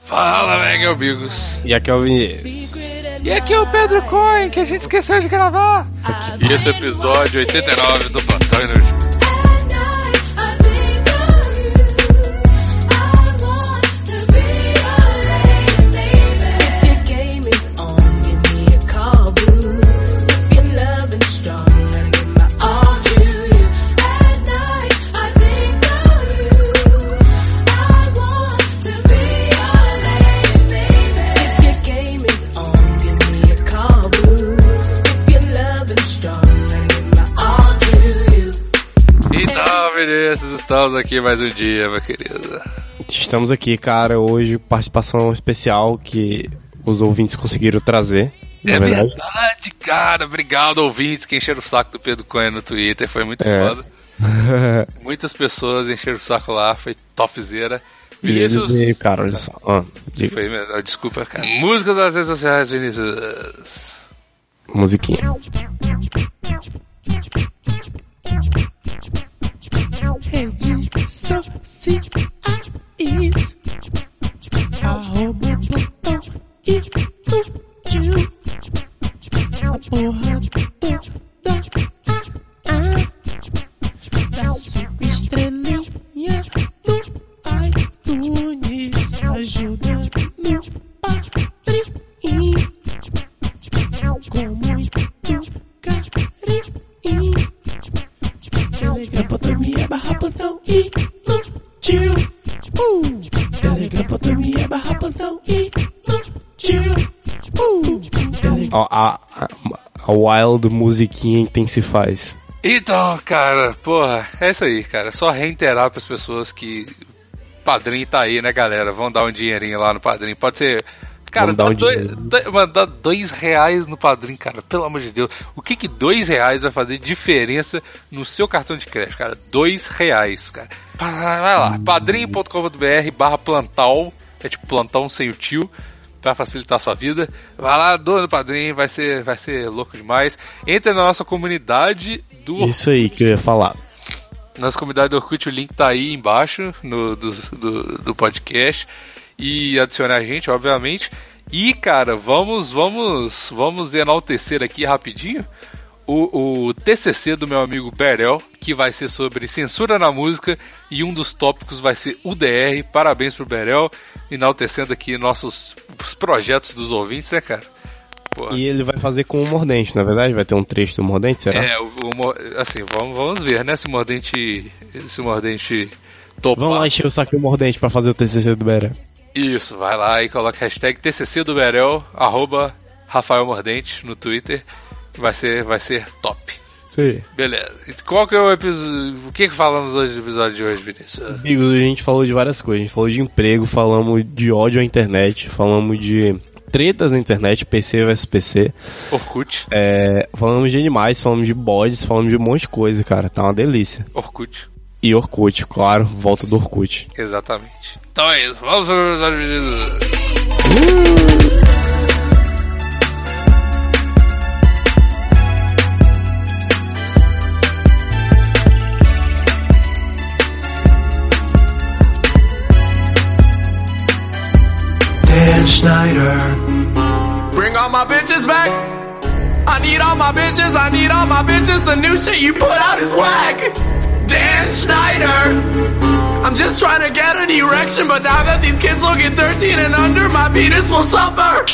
Fala, mega amigos. E aqui é o Vinícius. E aqui é o Pedro Coin, que a gente esqueceu de gravar. E esse é o episódio 89 do Plantão Inútil. Estamos aqui mais um dia, meu querido. Estamos aqui, cara, hoje participação especial que os ouvintes conseguiram trazer. É verdade. verdade, cara. Obrigado, ouvintes, que encheram o saco do Pedro Coin no Twitter. Foi muito É. foda. Muitas pessoas encheram o saco lá, foi topzera. e ele Vinícius. veio, cara, olha só. Ah, diga, Foi mesmo, desculpa, cara. Músicas das redes sociais, Vinícius. musiquinha. Rede sociais. Arroba botão inútil. A porra toda. Ah, ah. Cinco estrelinhas no iTunes. Ajuda no Padrim. Com muito carinho. Telegram.me barra plantão inútil. Telegram.me barra plantão inútil. Uh. Telegram. Ó, a, a, a wild musiquinha intensifaz. Então, cara, porra, é isso aí, cara. Só reiterar pras pessoas que padrinho tá aí, né, galera? Vão dar um dinheirinho lá no padrinho. Pode ser. Cara, dá um dois, mano, dá dois reais no padrinho, cara. Pelo amor de Deus. O que que dois reais vai fazer diferença no seu cartão de crédito, cara? Dois reais, cara. Vai lá, padrinho.com.br barra plantal. É tipo plantão sem o tio. Pra facilitar a sua vida. Vai lá, doa no padrinho, vai ser, vai ser louco demais. Entra na nossa comunidade do Isso aí que eu ia falar. nossa comunidade do Orkut, o link tá aí embaixo no, do, do, do podcast. E adicionar a gente, obviamente. E, cara, vamos, vamos, vamos enaltecer aqui rapidinho o, o TCC do meu amigo Berel, que vai ser sobre censura na música. E um dos tópicos vai ser UDR. Parabéns pro Berel, enaltecendo aqui nossos os projetos dos ouvintes, né, cara? Porra. E ele vai fazer com o Mordente, na verdade? Vai ter um trecho do Mordente, será? É, o, o assim, vamos, vamos ver, né? Se o Mordente. Se o Mordente topar. Vamos lá encher o saco do Mordente pra fazer o TCC do Beré. Isso, vai lá e coloca hashtag TCC do Berel, arroba Rafael Mordente no Twitter. Vai ser, vai ser top. Isso aí. Beleza. Qual que é o episódio. O que que falamos hoje no episódio de hoje, Vinícius? Amigos, a gente falou de várias coisas. A gente falou de emprego, falamos de ódio à internet, falamos de tretas na internet, PC versus PC. Orkut. É, falamos de animais, falamos de bodes, falamos de um monte de coisa, cara. Tá uma delícia. Orkut. E Orkut, claro, volta do Orkut. Exatamente. Então é isso. Vamos para o episódio, Vinícius. Dan Schneider. Bring all my bitches back. I need all my bitches, I need all my bitches. The new shit you put out is whack. Dan Schneider. I'm just trying to get an erection, but now that these kids look at 13 and under, my penis will suffer.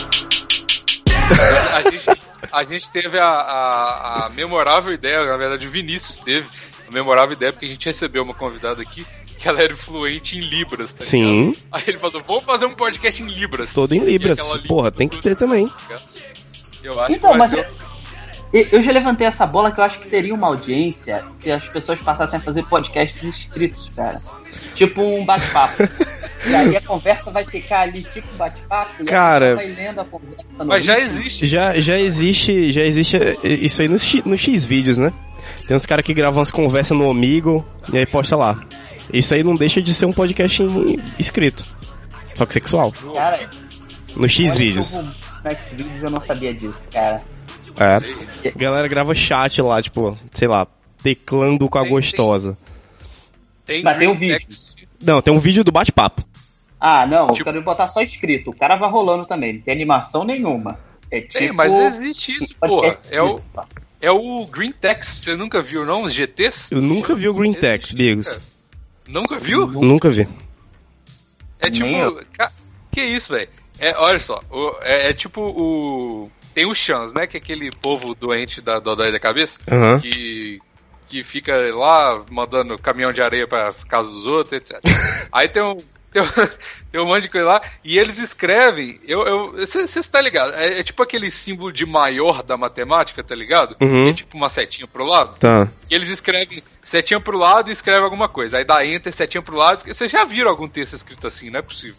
a gente, a gente teve a, a, a memorável ideia, na verdade o Vinícius teve a memorável ideia, porque a gente recebeu uma convidada aqui que ela era fluente em Libras, tá Sim. ligado? Aí ele falou, vamos fazer um podcast em Libras. Todo em Libras. Porra, tem que ter também. Eu acho Então, que mas ser... eu, eu já levantei essa bola que eu acho que teria uma audiência se as pessoas passassem a fazer podcasts inscritos, cara. Tipo um bate-papo. e aí a conversa vai ficar ali, tipo um bate-papo, e a Cara- vai lendo a conversa no Mas já existe. Já, já existe, já existe eh, isso aí no, X- no X vídeos, né? Tem uns caras que gravam umas conversas no Omigo e aí posta lá. Isso aí não deixa de ser um podcast em- escrito. Só que sexual. Cara, No X vídeos. No Xvideos eu não sabia disso, cara. É. Galera grava chat lá, tipo, sei lá, teclando com a Tem- gostosa. Tem, Mas tem um vídeo. Não, tem um vídeo do bate-papo. Ah, não, Tipo- eu quero botar só escrito. O cara vai rolando também, não tem animação nenhuma. É tipo. Tem, mas existe isso, porra. podcast É o, é o Green Text, você nunca viu, não? Os GTs? Eu nunca vi o Green Text, Bigos. Nunca viu? Nunca vi. É tipo. Que isso, velho? É, olha só, é, é tipo o. Tem o Chans, né? Que é aquele povo doente da Dodói da cabeça. Aham. Que, que fica lá mandando caminhão de areia pra casa dos outros, etc. Aí tem um. Tem um, tem um monte de coisa lá, e eles escrevem. Eu, você você tá ligado? É, é tipo aquele símbolo de maior da matemática, tá ligado? Uhum. É tipo uma setinha pro lado. Tá. E eles escrevem setinha pro lado e escrevem alguma coisa. Aí dá enter, setinha pro lado. Vocês já viram algum texto escrito assim, não é possível.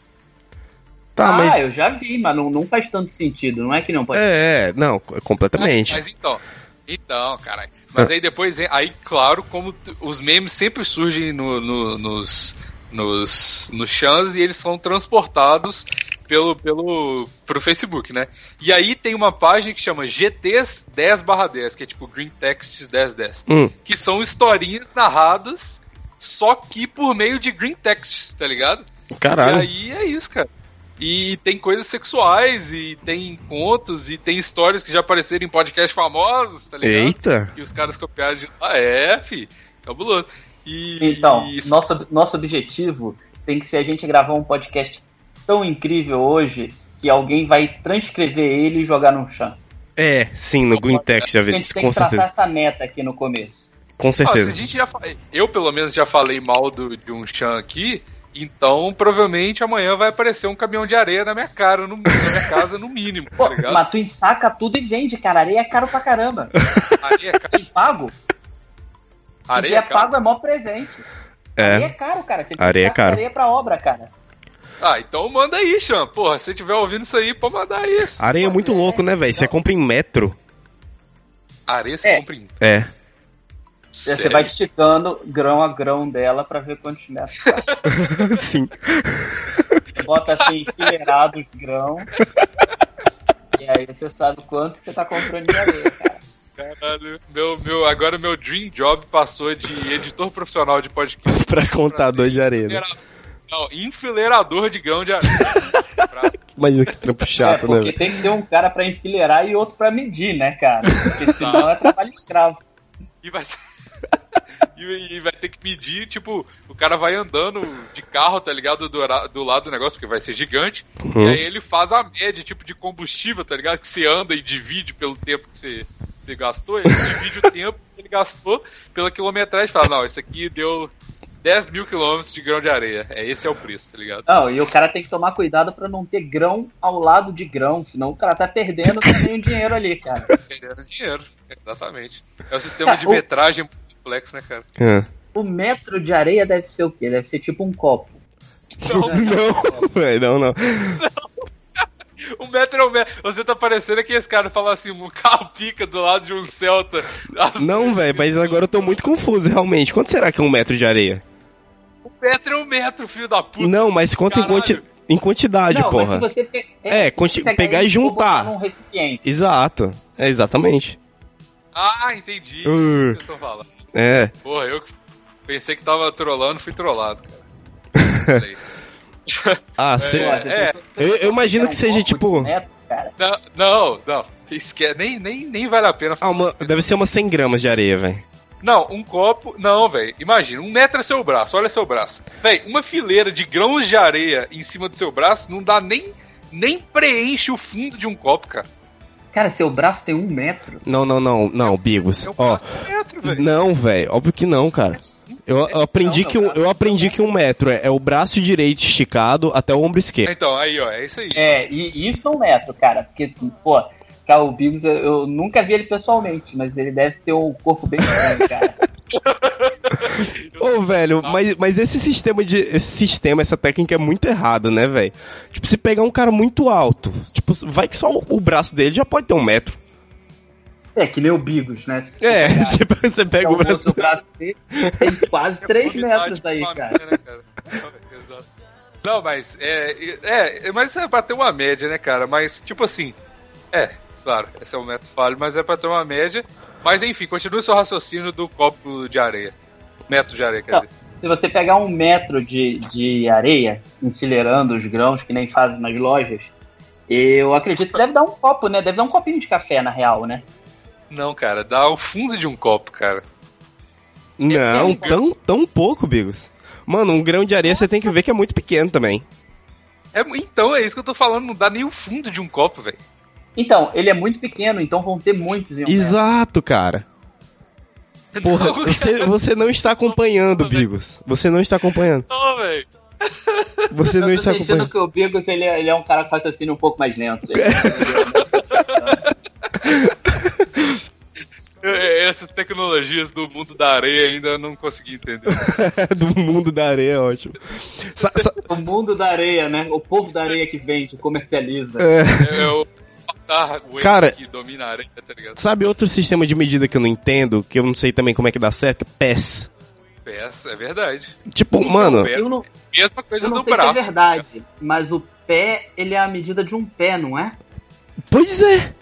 Tá, ah, mas. eu já vi, mas não, não faz tanto sentido. Não é que não pode. É, é, não, completamente. Mas então. Então, caralho. Mas aí depois, aí, claro, como os memes sempre surgem no, no- nos, nos, nos chans e eles são transportados pelo, pelo, pro Facebook, né? E aí tem uma página que chama GTs 10 10, que é tipo Green Texts 1010. Hum, Que são historinhas narradas, só que por meio de Green Text, tá ligado? caralho. E aí é isso, cara. E tem coisas sexuais, e tem contos, e tem histórias que já apareceram em podcasts famosos, tá ligado? Eita. Que os caras copiaram de lá. É, fi. Cabuloso. E. Então, isso- nosso, nosso objetivo tem que ser a gente gravar um podcast tão incrível hoje que alguém vai transcrever ele e jogar no chão. É, sim, no Green Text já A vi gente isso, tem com que traçar certeza. essa meta aqui no começo. Com Ah, se a certeza. gente já Eu, pelo menos, já falei mal do, de um chan aqui. Então, provavelmente amanhã vai aparecer um caminhão de areia na minha cara, no, na minha casa, no mínimo, Pô, tá ligado? mas tu ensaca tudo e vende, cara. Areia é caro pra caramba. Areia é caro. Tem pago? Se Areia vier é caro. pago é mó presente. Areia é É. caro, cara. Você Areia é caro. areia pra obra, cara. Ah, então manda aí, Chan. Porra, se você estiver ouvindo isso aí, pode mandar isso. Areia é muito louco, né, velho? Você compra em metro. Areia você É. compra em. É. Você Sério? vai esticando grão a grão dela pra ver quantos metros faz. sim. Bota assim, enfileirado os grãos. E aí você sabe quanto que você tá comprando de areia, cara. Caralho, meu, meu, agora meu dream job passou de editor profissional de podcast pra contador de areia. Né? Não, enfileirador de grão de areia. Pra- Imagina que trampo chato, é, né, porque tem que ter um cara pra enfileirar e outro pra medir, né, cara? Porque senão é trabalho escravo. e vai ser- e, e vai ter que medir, tipo, o cara vai andando de carro, tá ligado? Do, do lado do negócio, porque vai ser gigante. Uhum. E aí ele faz a média, tipo, de combustível, tá ligado? Que você anda e divide pelo tempo que você, você gastou. Ele divide o tempo que ele gastou pela quilometragem e fala, não, isso aqui deu 10 mil quilômetros de grão de areia. É, esse é o preço, tá ligado? Não, e o cara tem que tomar cuidado pra não ter grão ao lado de grão, senão o cara tá perdendo também o dinheiro ali, cara. Perdendo dinheiro, exatamente. É o sistema de Cara, o- metragem complexo, né, cara? É. O metro de areia deve ser o quê? Deve ser tipo um copo. Não, velho, não, não. Um metro é um metro. Você tá parecendo que esse cara fala assim, um carro pica do lado de um Celta. Não, velho, mas agora eu tô muito confuso, realmente. Quanto será que é um metro de areia? Um metro é um metro, filho da puta. Não, mas conta em, quanti... em quantidade, não, porra. mas se você pe- É, conti- você pegar ele e juntar. Num recipiente. Exato. É, exatamente. Ah, entendi. Uh. O que vocês estão falando. É. Porra, eu que pensei que tava trolando, fui trollado, cara. Ah, cê... É, é. tem- Eu- eu imagino que seja, tipo- cara. Não, não, não. Esque... Nem, nem, nem vale a pena. Ah, uma... deve ser umas 100 gramas de areia, velho. Não, um copo. Não, velho. Imagina, um metro é seu braço, olha seu braço. Velho, uma fileira de grãos de areia em cima do seu braço não dá nem. Nem preenche o fundo de um copo, cara. Cara, seu braço tem um metro. Não, não, não, não, Bigos. É Ó, um metro, não, velho, óbvio que não, cara. Eu, eu aprendi Não, que um, eu aprendi que um metro é, é o braço direito esticado até o ombro esquerdo. Então, aí, ó, é isso aí. É, e isso é um metro, cara. Porque, assim, pô, cara, o Biggs, eu, eu nunca vi ele pessoalmente, mas ele deve ter um corpo bem grande, cara. Ô, velho, mas, mas esse sistema de. Esse sistema, essa técnica é muito errada, né, velho? Tipo, se pegar um cara muito alto, tipo, vai que só o, o braço dele já pode ter um metro. É, que nem o Bigos, né? Se É, pegar tipo, você pega o o braço. do braço dele, tem quase 3 metros aí, cara. né, cara? Exato. Não, mas é, é, mas é pra ter uma média, né, cara? Mas, tipo assim, é, claro, esse é um método falho, mas é pra ter uma média. Mas enfim, continue seu raciocínio do copo de areia. Metro de areia, quer Não. dizer. Se você pegar um metro de, de areia, enfileirando os grãos, que nem fazem nas lojas, eu acredito que deve dar um copo, né? Deve dar um copinho de café, na real, né? Não, cara, dá o fundo de um copo, cara. Não, tão, tão pouco, Bigos. Mano, um grão de areia você tem que ver que é muito pequeno também. É, então, é isso que eu tô falando, não dá nem o fundo de um copo, velho. Então, ele é muito pequeno, então vão ter muitos em um metro. Exato, cara. Porra, Não, você, cara, você não está acompanhando, Bigos. Você não está acompanhando. Não, velho. Você não Eu está tô sentindo acompanhando. que o Bigos, ele, é- ele é um cara com raciocínio um pouco mais lento. Eu- Essas tecnologias do mundo da areia ainda eu não consegui entender. Do mundo da areia, é ótimo. Sa- sa- o mundo da areia, né? O povo da areia que vende, comercializa. é, É o Avatar, o Cara- que domina a areia, tá ligado? sabe outro sistema de medida que eu não entendo, que eu não sei também como é que dá certo? PES. Peça, é verdade. Tipo, mano, Eu não, Mesma coisa eu não do sei braço. se é verdade, mas o pé, ele é a medida de um pé, não é? pois é.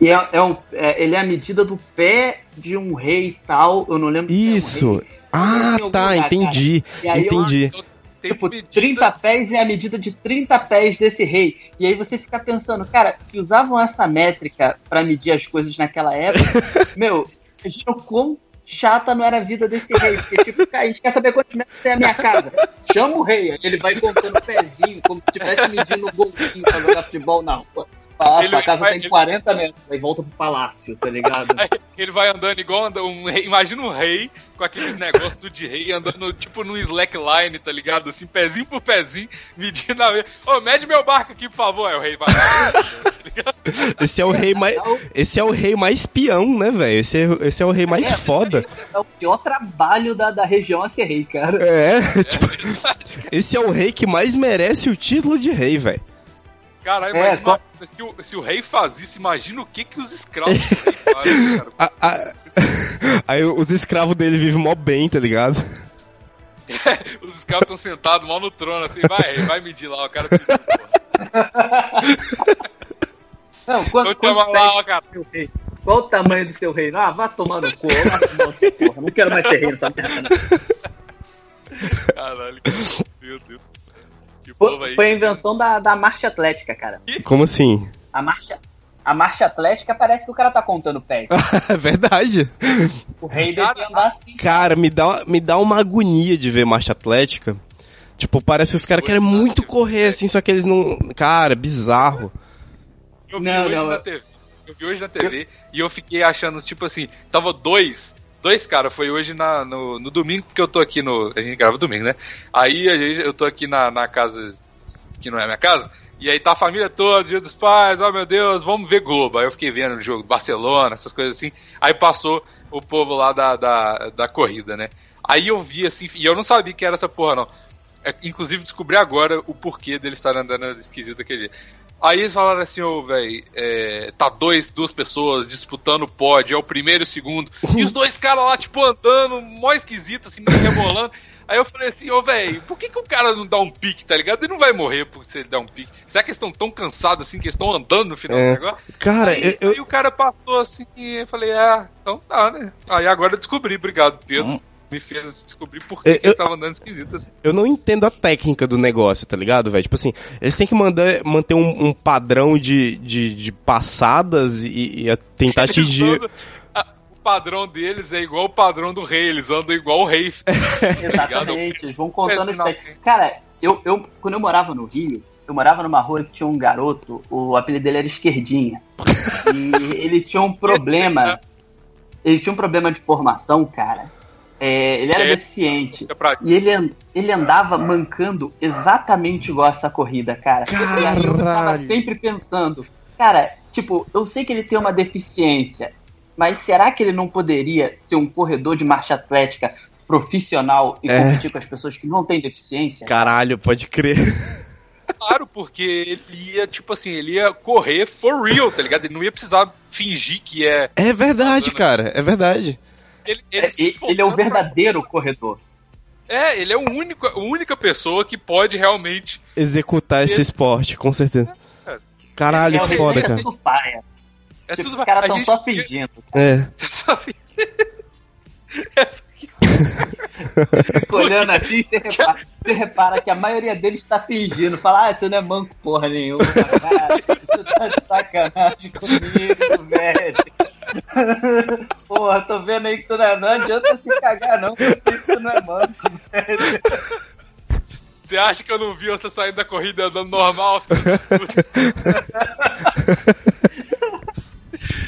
E é, é um, é- ele é a medida do pé de um rei e tal. Eu não lembro se é um Isso. rei. Ah, tá, lugar, entendi. E aí eu Entendi. Tem Tipo, medida- 30 pés é a medida de 30 pés desse rei. E aí você fica pensando, cara, se usavam essa métrica pra medir as coisas naquela época, meu, imagina o quão chata não era a vida desse rei. Porque, tipo, cara, a gente quer saber quantos metros tem a minha casa. Chama o rei, aí ele vai contando o pezinho, como se estivesse medindo um golzinho pra jogar futebol na rua. Fala, Ele sua casa vai- tem ele- 40 metros, aí volta pro palácio, tá ligado? Ele vai andando igual um rei. Imagina um rei com aqueles negócios do de rei andando tipo no slackline, tá ligado? Assim, pezinho por pezinho, medindo a. Ô, mede meu barco aqui, por favor. Aí o rei vai. Esse é o rei mais. Esse é o rei mais peão, né, velho? Esse, é, esse é o rei mais foda. É o pior trabalho da, da região a ser rei, cara. É, tipo, esse é o rei que mais merece o título de rei, velho. Caralho, É, mas ima- se, o, se o rei faz isso, imagina o que, que os escravos fazem, cara. A- a- Aí os escravos dele vivem mó bem, tá ligado? Os escravos estão sentados mal no trono, assim, vai, rei, vai medir lá, o cara. Não, quanto, chama quantos lá, ó, cara. seu rei? Qual o tamanho do seu reino? Ah, vá tomar no cu. Porra. Não quero mais ter reino essa merda. não. Caralho, meu Deus. Que Foi, foi a invenção da, da marcha atlética, cara. Como assim? A marcha, a marcha atlética parece que o cara tá contando pés. É verdade. O rei devia andar assim. Cara, me dá, me dá uma agonia de ver marcha atlética. Tipo, parece que os caras querem muito correr, assim, só que eles não. Cara, bizarro. Eu vi Não, hoje não, na eu- TV. Eu vi hoje na TV e eu fiquei achando, tipo assim, tava dois. Dois caras, foi hoje na, no, no domingo, porque eu tô aqui no. A gente grava domingo, né? Aí eu tô aqui na, na casa, que não é minha casa, e aí tá a família toda, dia dos pais, oh meu Deus, vamos ver Globo. Aí eu fiquei vendo o jogo Barcelona, essas coisas assim. Aí passou o povo lá da, da, da corrida, né? Aí eu vi assim, e eu não sabia que era essa porra, não. É, inclusive descobri agora o porquê dele estar andando esquisito aquele dia. Aí eles falaram assim, ô, velho, é, tá dois, duas pessoas disputando o pódio, é o primeiro e o segundo, e os dois caras lá, tipo, andando, mó esquisito, assim, meio rebolando. Aí eu falei assim, ô, velho, por que, que o cara não dá um pique, tá ligado? Ele não vai morrer por se ele dar um pique. Será que eles estão tão cansados assim que eles estão andando no final É. do negócio? Cara, Aí, eu, aí o cara passou assim e eu falei, ah, então tá, né? Aí agora eu descobri, obrigado, Pedro. Me fez descobrir por que, Eu- eles estavam andando esquisito assim. eu não entendo a técnica do negócio, tá ligado, velho? Tipo assim, eles têm que mandar, manter um, um padrão de, de, de passadas e, e a tentar Eles atingir. andam- a- o padrão deles é igual o padrão do rei, eles andam igual o rei. Exatamente, eles vão contando os. Cara, eu, eu, quando eu morava no Rio, eu morava numa rua que tinha um garoto, o apelido dele era Esquerdinha. E ele tinha um problema. Ele tinha um problema de formação, cara. É, ele era É. deficiente. É pra- E ele, ele andava mancando exatamente igual essa corrida, cara. E aí eu tava Caralho. sempre pensando, cara, tipo, eu sei que ele tem uma deficiência, mas será que ele não poderia ser um corredor de marcha atlética profissional e É. competir com as pessoas que não têm deficiência? Caralho, pode crer. Claro, porque ele ia, tipo assim, ele ia correr for real, tá ligado? Ele não ia precisar fingir que é. É verdade, cara, é verdade. Ele, ele, É, ele, ele é o esforçando pra- verdadeiro corredor. É, ele é o único, a única pessoa que pode realmente. Executar esse Ele- esporte, com certeza. Caralho, é que foda, reverso cara. do paia. É Tipo, tudo os caras estão gente só podia- fingindo. É. só fi- Olhando assim, você repara, você repara que a maioria deles tá fingindo. Fala, ah, tu não é manco porra nenhuma. Caralho, tu tá de sacanagem comigo, velho. Porra, tô vendo aí que tu não é. Não adianta se cagar, não, porque eu sei que tu não é manco, velho. Você acha que eu não vi você saindo da corrida andando normal?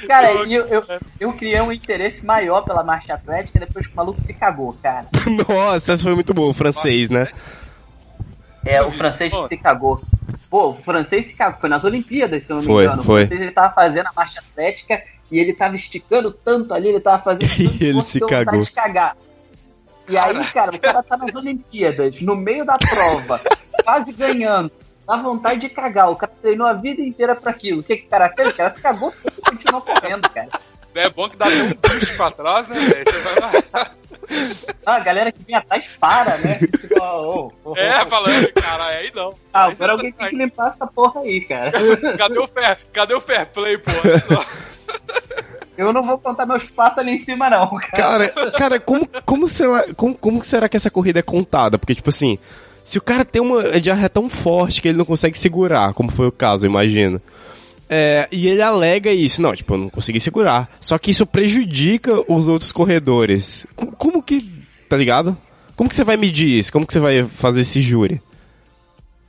Cara, eu, eu, eu criei um interesse maior pela marcha atlética depois que o maluco se cagou, cara. Nossa, essa foi muito boa, o francês, né? É, o francês que se cagou. Pô, o francês se cagou. Foi nas Olimpíadas, se eu não me Foi, engano. foi. O francês ele tava fazendo a marcha atlética e ele tava esticando tanto ali, ele tava fazendo tanto E ele se cagou. de cagar. E aí, cara, o cara tá nas Olimpíadas, no meio da prova, quase ganhando. Dá vontade de cagar. O cara treinou a vida inteira pra aquilo. O que, que o cara fez? O cara se cagou e continuou correndo, cara. É bom que dá um push pra trás, né, velho? Você vai lá. Ah, a galera que vem atrás para, né? Tipo, ó, ó, ó, É, falando, caralho, aí não. Ah, Aí agora alguém tá- tem que limpar essa porra aí, cara. Cadê o fair, cadê o fair play, pô? Eu não vou contar meus passos ali em cima, não, cara. Cara, cara, como, como, será, como, como que será que essa corrida é contada? Porque, tipo assim, se o cara tem uma diarreia tão forte que ele não consegue segurar, como foi o caso, eu imagino. É, e ele alega isso, não, tipo, eu não consegui segurar. Só que isso prejudica os outros corredores. Como, como que, tá ligado? Como que você vai medir isso? Como que você vai fazer esse júri?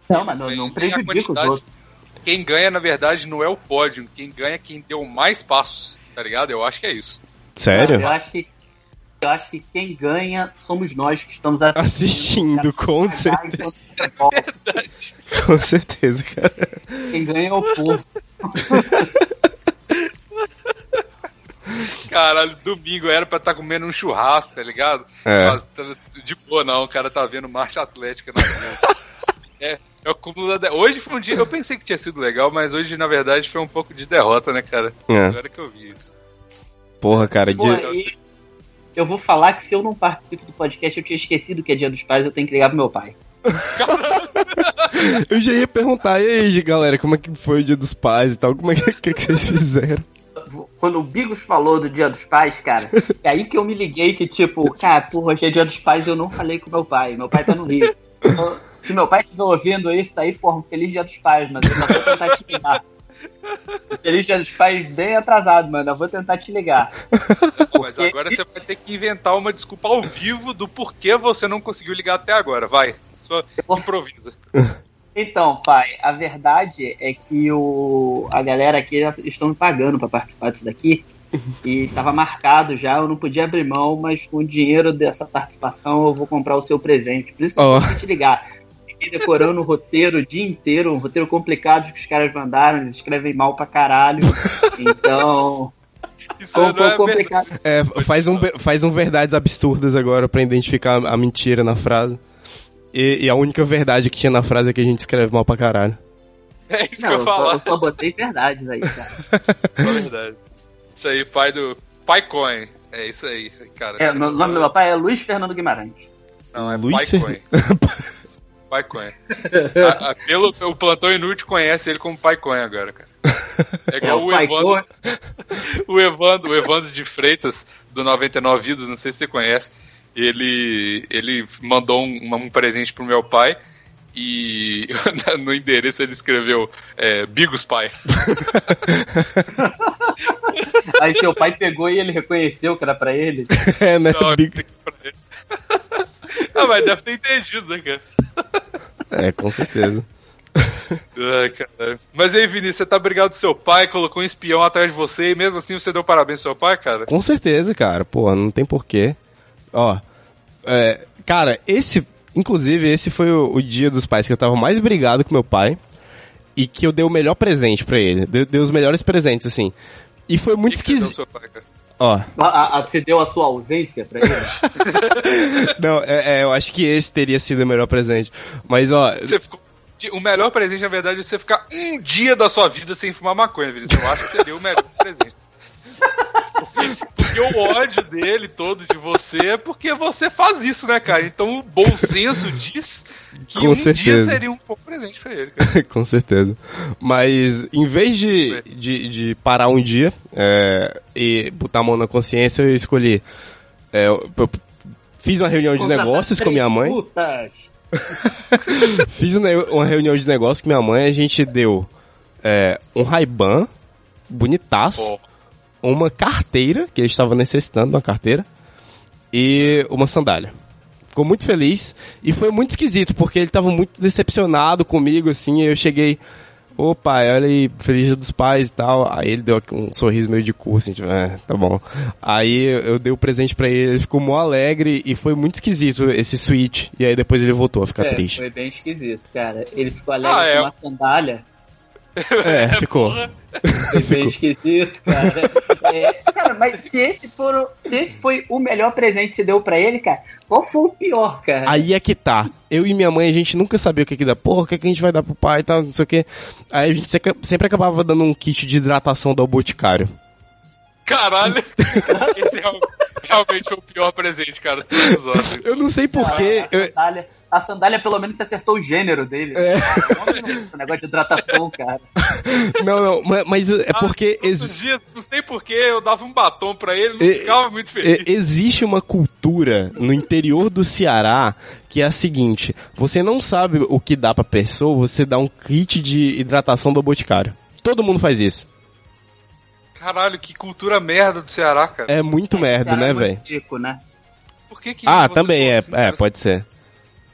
Não, mas não, não prejudica os outros. Quem ganha, na verdade, não é o pódio. Quem ganha é quem deu mais passos, tá ligado? Eu acho que é isso. Sério? Eu acho que eu acho que quem ganha somos nós que estamos Assistindo, com certeza. certeza. Com certeza, cara. Quem ganha é o povo. Caralho, domingo era pra estar comendo um churrasco, tá ligado? É. Mas, tá- de boa, não. O cara tá vendo marcha atlética na rua. é, é o cúmulo da Hoje foi um dia. Eu pensei que tinha sido legal, mas hoje, na verdade, foi um pouco de derrota, né, cara? É. Agora que eu vi isso. Porra, cara, de... e eu vou falar que se eu não participo do podcast, eu tinha esquecido que é dia dos pais, eu tenho que ligar pro meu pai. eu já ia perguntar, e aí, galera, como é que foi o dia dos pais e tal? Como é que, que, que vocês fizeram? Quando o Bigos falou do dia dos pais, cara, é aí que eu me liguei que, tipo, cara, porra, hoje é dia dos pais e eu não falei com meu pai. Meu pai tá no Rio. Se meu pai estiver ouvindo isso aí, porra, um feliz dia dos pais, mas eu ainda vou tentar te ligar. Um Feliz dia dos pais bem atrasado, mano. Eu vou tentar te ligar. Mas agora você vai ter que inventar uma desculpa ao vivo do porquê você não conseguiu ligar até agora. Vai. Só improvisa. Então, pai, a verdade é que o, a galera aqui já estão me pagando pra participar disso daqui. E tava marcado já, eu não podia abrir mão, mas com o dinheiro dessa participação eu vou comprar o seu presente. Por isso que Ó. eu consegui te ligar. Fiquei decorando o roteiro o dia inteiro, um roteiro complicado que os caras mandaram, eles escrevem mal pra caralho. Então, Isso foi um é pouco verdade. complicado. É, faz um, faz um verdades absurdas agora pra identificar a mentira na frase. E, e a única verdade que tinha na frase é que a gente escreve mal pra caralho. É isso Não, que eu falar. eu só botei verdades aí, cara. É verdade. Isso aí, pai do. Pai Coin. É isso aí, cara. É, o nome do meu pai é Luiz Fernando Guimarães. Não, é Luiz Pai Coin. Pai Coin. A- a- pelo, o plantão inútil conhece ele como Pai Coin agora, cara. É É, igual o Evandro, o Evandro, o Evandro de Freitas, do 99 Vidas, não sei se você conhece. Ele, ele mandou um, um presente pro meu pai e no endereço ele escreveu é, Bigos Pai. Aí seu pai pegou e ele reconheceu que era pra ele. É, né? Não, Big- pra ele. ah, mas deve ter entendido, né, cara? É, com certeza. Ai, caralho. Mas aí, Vinícius, você tá brigado do seu pai, colocou um espião atrás de você e mesmo assim você deu parabéns pro seu pai, cara? Com certeza, cara. Pô, não tem porquê. Ó, é, cara, esse. Inclusive, esse foi o, o dia dos pais que eu tava mais brigado com meu pai. E que eu dei o melhor presente pra ele. Dei, dei os melhores presentes, assim. E foi muito deu esquisito. Ó. A, a, você deu a sua ausência pra ele? não, é, é, eu acho que esse teria sido o melhor presente. Mas, ó. Você ficou o melhor presente, na verdade, é você ficar um dia da sua vida sem fumar maconha, Vinícius. Eu acho que você deu o melhor presente. o ódio dele todo de você é porque você faz isso, né, cara? Então o bom senso diz que Com um dia certeza. seria um bom presente pra ele, cara. Com certeza. Mas em vez de, de, de parar um dia é, e botar a mão na consciência, eu escolhi. é, eu- eu fiz uma reunião de negócios com minha mãe. Fiz uma reunião de negócios com minha mãe. A gente deu é, um Ray-Ban bonitaço, Pô, uma carteira, que ele estava necessitando uma carteira, e uma sandália. Ficou muito feliz e foi muito esquisito, porque ele estava muito decepcionado comigo, assim, e eu cheguei, ô pai, olha aí, feliz dia dos pais e tal. Aí ele deu um sorriso meio de cu, assim, tipo, é, tá bom. Aí eu dei o presente pra ele, ele ficou mó alegre e foi muito esquisito esse switch. E aí depois ele voltou a ficar É, triste. foi bem esquisito, cara. Ele ficou alegre Ah, é. com uma sandália. É, ficou. Foi bem esquisito, cara. É, cara, mas se esse, for, o- se esse foi o melhor presente que você deu pra ele, cara, qual foi o pior, cara? Aí é que tá. Eu e minha mãe, a gente nunca sabia o que que dá. Porra, o que, que a gente vai dar pro pai e tal, não sei o que. Aí a gente sempre acabava dando um kit de hidratação do Boticário. Caralho! Esse real- realmente foi o pior presente, cara. Eu não sei porquê. sandália, a sandália, pelo menos, acertou o gênero dele. É. Esse negócio de hidratação, cara. Não, não, ma- mas é porque Todos ex- os dias, não sei porquê, eu dava um batom pra ele, não E- ficava muito feliz. existe uma cultura no interior do Ceará que é a seguinte: você não sabe o que dá pra pessoa, você dá um kit de hidratação do Boticário. Todo mundo faz isso. Caralho, que cultura merda do Ceará, cara. É muito merda, Cara, né, é muito velho? seco, né? Por que que Ah, você também é, assim, é, pode ser.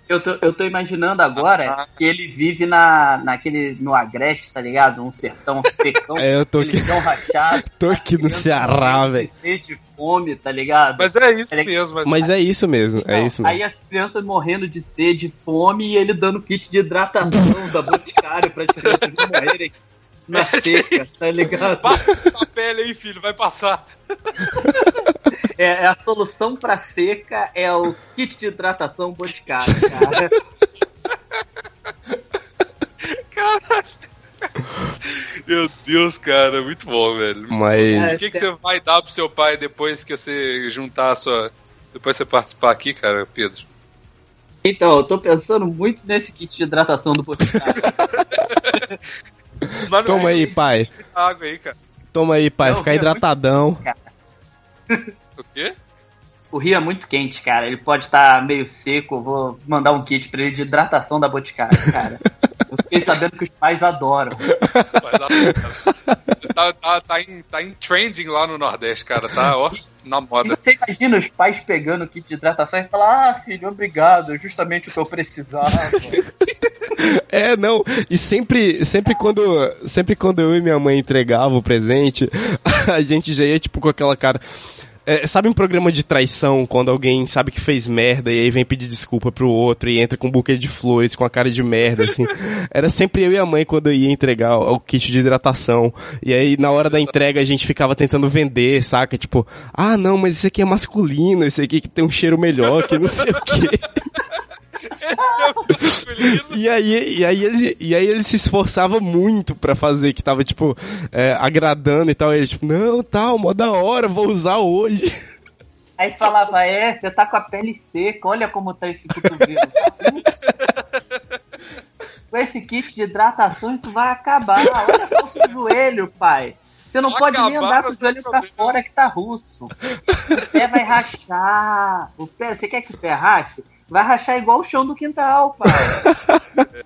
Eu tô, eu tô imaginando agora Ah. que ele vive na, naquele, no Agreste, tá ligado? Um sertão secão, É, eu tô aqui- rachado. Tô aqui no Ceará, velho. de fome, tá ligado? Mas é isso Ele- mesmo. Mas... Mas é isso mesmo, é Não, isso mesmo. Aí as crianças morrendo de sede, fome e ele dando kit de hidratação da Boticário pra as crianças não morrerem na seca, tá ligado? Passa essa pele aí, filho, vai passar. É, é a solução pra seca é o kit de hidratação Boticário, cara. Meu Deus, cara, muito bom, velho. Mas. O que, que você vai dar pro seu pai depois que você juntar a sua. Depois você participar aqui, cara, Pedro? Então, eu tô pensando muito nesse kit de hidratação do Boticário. Mas não Toma é aí, pai. Água aí, cara. Toma aí, pai. Não, Ficar é hidratadão. O quê? O rio é muito quente, cara. Ele pode estar meio seco. Eu vou mandar um kit pra ele de hidratação da Boticário, cara. Eu fiquei sabendo que os pais adoram. Tá, tá, tá, em, tá em trending lá no Nordeste, cara. Tá, ó, na E moda. você imagina os pais pegando o kit de hidratação e falar: Ah, filho, obrigado, é justamente o que eu precisava. É, não. E sempre, sempre quando, sempre quando eu e minha mãe entregavam o presente, a gente já ia tipo com aquela cara. É, sabe um programa de traição, quando alguém sabe que fez merda e aí vem pedir desculpa pro outro e entra com um buquê de flores, com a cara de merda, assim. Era sempre eu e a mãe quando eu ia entregar o, o kit de hidratação. E aí, na hora da entrega, a gente ficava tentando vender, saca? Tipo, ah, não, mas esse aqui é masculino, esse aqui que tem um cheiro melhor, que não sei o quê. E aí, e, aí ele, e aí ele se esforçava muito pra fazer, que tava, tipo, é, agradando e tal. E ele, tipo, não, tal, mó da hora, vou usar hoje. Aí falava: É, você tá com a pele seca, olha como tá esse cotovelo. com esse kit de hidratação, isso vai acabar. Olha só o seu joelho, pai. Você não Vai pode nem andar com o joelho pra fora que tá russo. O pé vai rachar. O pé, você quer que o pé rache? Vai rachar igual o chão do quintal, pai.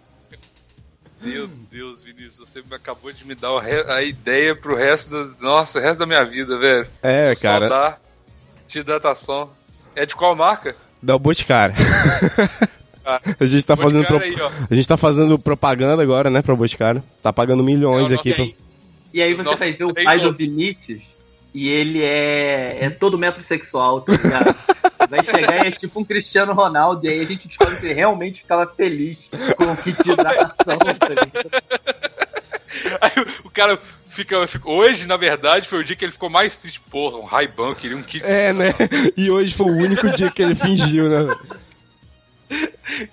Meu Deus, Vinícius, você me acabou de me dar o re- a ideia pro resto da. Nossa, o resto da minha vida, velho. É, Só cara, dar de hidratação. É de qual marca? o Boticário. Ah, A gente tá fazendo, pro- aí, a gente tá fazendo propaganda agora, né, pro Boticário. Tá pagando milhões É, aqui. Pro... E aí você vai ver o pai do. Vinícius e ele é, é todo metrosexual, tá ligado? Vai chegar e é tipo um Cristiano Ronaldo, e aí a gente descobre que ele realmente ficava feliz com o kit de hidratação, tá? Aí o- cara fica, fica- Hoje, na verdade, foi o dia que ele ficou mais triste. Porra, um Ray-Ban, queria um kit. É, né? E hoje foi o único dia que ele fingiu, né?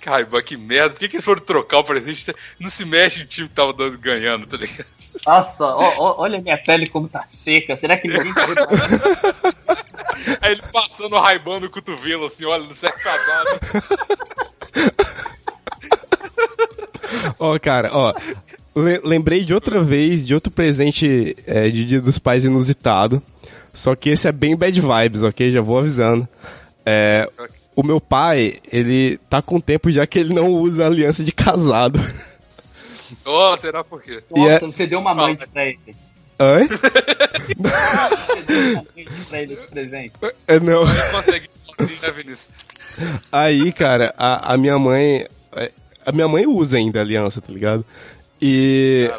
Ray-Ban, que merda. Por que, que eles foram trocar o presente? Não se mexe o time que tava dando, ganhando, tá ligado? Nossa, ó, ó, olha a minha pele como tá seca. Será que ninguém tá? Aí ele passando o raibão no cotovelo, assim, olha, no sexo casado. Ó, cara, ó. le- lembrei de outra vez, de outro presente é, de Dia dos Pais inusitado. Só que esse é bem bad vibes, ok? Já vou avisando. É, o meu pai, ele tá com tempo já que ele não usa aliança de casado. Ô, será por quê? Nossa, é- você deu uma amante pra ele. Oi? É, não. Aí, cara, a, a minha mãe. é, A minha mãe usa ainda a aliança, tá ligado? E.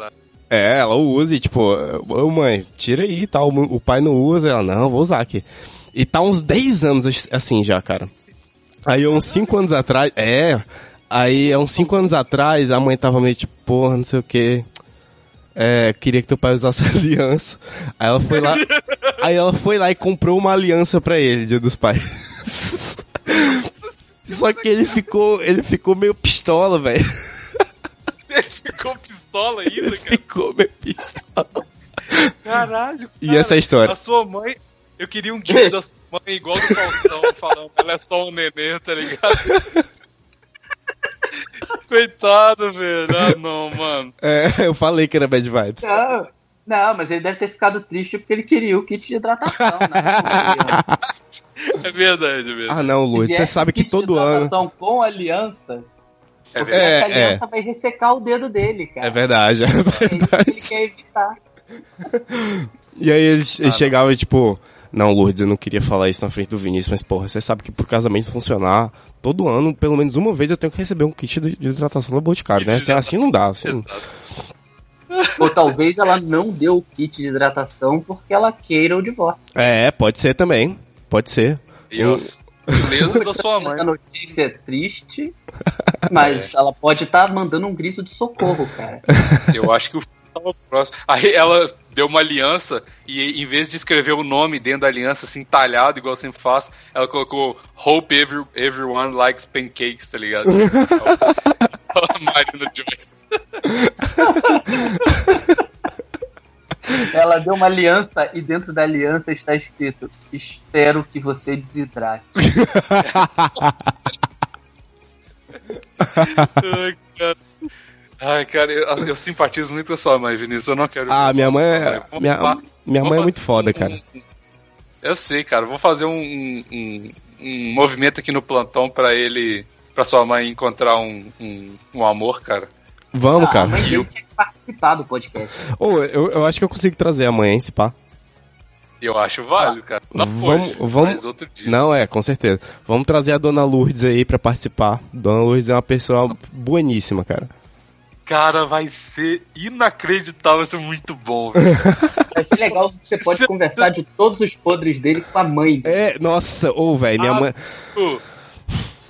É, ela usa e tipo, ô mãe, tira aí e tal. O pai não usa, ela, não, vou usar aqui. E tá uns 10 anos assim já, cara. Aí uns 5 anos atrás, é. Aí há uns 5 anos atrás, a mãe tava meio tipo, porra, não sei o que. É, queria que teu pai usasse a aliança. Aí ela foi lá. aí ela foi lá e comprou uma aliança pra ele, dia dos pais. Só que ele ficou, ele ficou meio pistola, velho. Ele ficou pistola ainda, cara. Ficou meio pistola. Caralho. E cara, essa é a história? A sua mãe. Eu queria um gif da sua mãe igual do Faustão, falando ela é só um neném, tá ligado? Coitado, velho. Ah, não, mano. É, eu falei que era bad vibes. Não, não, mas ele deve ter ficado triste porque ele queria o kit de hidratação, né? É verdade, é verdade. Ah, não, Lourdes, você sabe que todo ano. com aliança, É porque verdade. É, essa aliança vai ressecar o dedo dele, cara. É verdade, é É isso que ele verdade. quer evitar. E aí ele, ele chegava e tipo, não, Lourdes, eu não queria falar isso na frente do Vinícius, mas porra, você sabe que pro casamento funcionar, todo ano, pelo menos uma vez eu tenho que receber um kit de, de hidratação da Boticário, né? Assim, assim não dá. Assim. Ou talvez ela não deu o kit de hidratação porque ela queira o divórcio. É, pode ser também. Pode ser. E eu. Beleza da sua mãe. Essa notícia é triste, mas ela pode estar mandando um grito de socorro, cara. Eu acho que o estava próximo. Aí ela deu uma aliança e em vez de escrever o nome dentro da aliança, assim, talhado, igual sempre faço, ela colocou Hope every, everyone likes pancakes, tá ligado? Marina Joyce. Ela deu uma aliança e dentro da aliança está escrito: Espero que você desidrate. Ai, cara. Ai, cara, eu, eu simpatizo muito com a sua mãe, Vinícius. Eu não quero. Ah, minha mãe é. Minha, minha mãe é muito foda, um- cara. eu sei, cara. Vou fazer um, um, um- movimento aqui no plantão pra ele. Pra sua mãe encontrar um, um, um amor, cara. Vamos, Ah, a cara. mãe dele tinha que participar do podcast. Ô, eu, eu acho que eu consigo trazer amanhã, esse pá. Eu acho válido, cara. Não Vamos- hoje, vamos- mas outro dia. Não, é, com certeza. Vamos trazer a Dona Lourdes aí pra participar. Dona Lourdes é uma pessoa bueníssima, cara. Cara, vai ser inacreditável, vai ser muito bom. velho. Vai ser legal que você pode conversar de todos os podres dele com a mãe dele. É, nossa, ô, velho, minha Ah, mãe. Pô.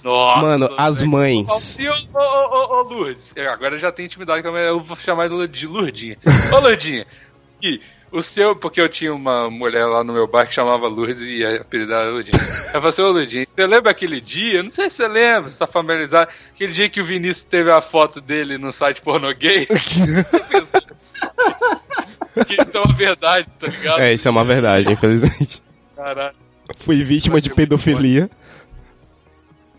Nossa, Mano, as mães. E, Ô, ô, ô, ô, Lourdes, eu agora já tenho intimidade com a minha, eu vou chamar de Lourdinha. Ô, Lourdinha, e o seu, porque eu tinha uma mulher lá no meu bar que chamava Lourdes e a apelidava era Lourdinha. Ela falou assim, ô Lourdinha, você lembra aquele dia? Não sei se você lembra, você tá familiarizado, aquele dia que o Vinícius teve a foto dele no site pornô gay? que isso é uma verdade, tá ligado? É, isso é uma verdade, infelizmente. Caralho. Fui vítima de pedofilia.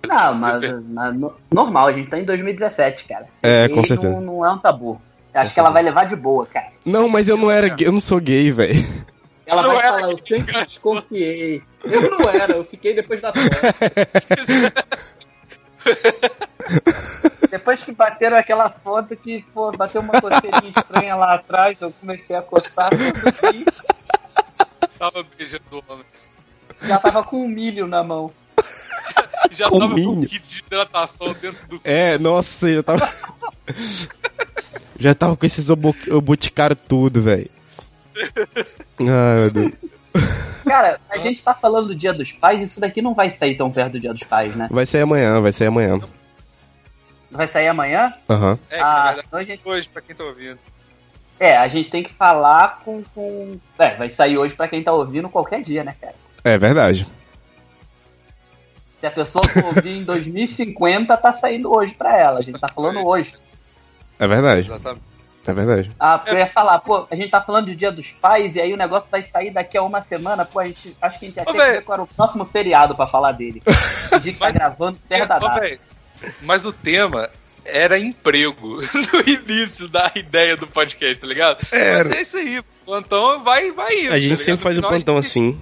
Não, mas, mas no- normal, a gente tá em 2017, cara. Ser É, com certeza. Não, não é um tabu. Acho que ela vai levar de boa, cara. Não, mas eu não era gay, eu não sou gay, velho. Ela Não vai era falar, eu sempre cara. desconfiei. Eu não era, eu fiquei depois da foto. Depois que bateram aquela foto que, pô, bateu uma coceirinha estranha lá atrás, eu comecei a coçar, vi, Tava beijando homens. já tava com um milho na mão. Já Com tava com um kit de hidratação dentro do É, nossa, eu já tava. já tava com esses boticário tudo, velho. Ai, meu Deus. Cara, a gente tá falando do Dia dos Pais, isso daqui não vai sair tão perto do Dia dos Pais, né? Vai sair amanhã, vai sair amanhã. Vai sair amanhã? Aham. É, que na Ah, então gente, hoje, pra quem tá ouvindo. é, a gente tem que falar com, com. É, vai sair hoje pra quem tá ouvindo qualquer dia, né, cara? É verdade. Se a pessoa for ouvir em 2050, tá saindo hoje pra ela. A gente tá falando hoje. É verdade. Exatamente. É verdade. Ah, porque eu ia falar, pô, a gente tá falando de Dia dos Pais e aí o negócio vai sair daqui a uma semana, pô, a gente, acho que a gente véi. ver qual era o próximo feriado pra falar dele. O dia que tá Mas- gravando, terra da data. Mas o tema era emprego no início da ideia do podcast, tá ligado? Era. Mas é isso aí. O plantão vai, vai indo. A gente tá sempre faz o plantão assim.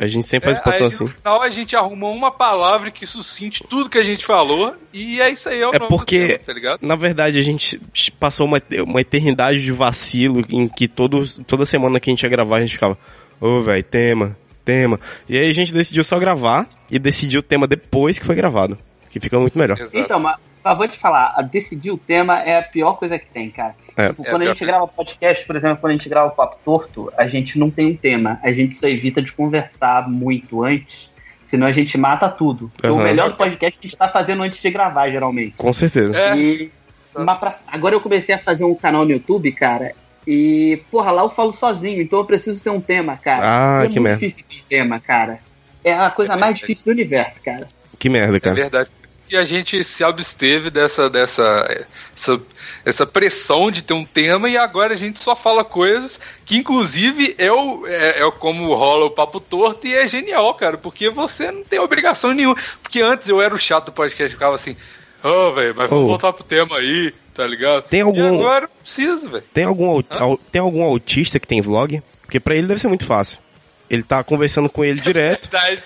A gente sempre faz o É, plantão aí, assim. No final a gente arrumou uma palavra que sucinte tudo que a gente falou e é isso aí, é o É nome do porque- tema, tá ligado? Na verdade, a gente passou uma, uma eternidade de vacilo em que todo, toda semana que a gente ia gravar, a gente ficava, ô, velho, tema, tema. E aí a gente decidiu só gravar e decidiu o tema depois que foi gravado. Que fica muito melhor. Exato. Então, mas, mas vou te falar, a decidir o tema é a pior coisa que tem, cara. É. Tipo, É a quando a pior gente coisa. grava podcast, por exemplo, quando a gente grava o Papo Torto, a gente não tem um tema. A gente só evita de conversar muito antes, senão a gente mata tudo. Porque O Aham. melhor do podcast a gente tá fazendo antes de gravar, geralmente. Com certeza. É, E, mas pra- agora eu comecei a fazer um canal no YouTube, cara, e, porra, lá eu falo sozinho, então eu preciso ter um tema, cara. Ah, é que muito merda. difícil ter tema, cara. É a coisa mais difícil do universo, cara. Que merda, É cara. verdade. E a gente se absteve dessa, dessa essa, essa pressão de ter um tema e agora a gente só fala coisas que, inclusive, é, o, é, é como rola o papo torto e é genial, cara, porque você não tem obrigação nenhuma. Porque antes eu era o chato do podcast, ficava assim, ô, velho, mas vamos Ô. voltar pro tema aí, tá ligado? Tem algum- E agora não precisa, velho. Tem algum, au- tem algum autista que tem vlog? Porque pra ele deve ser muito fácil. Ele tá conversando com ele direto, Verdade.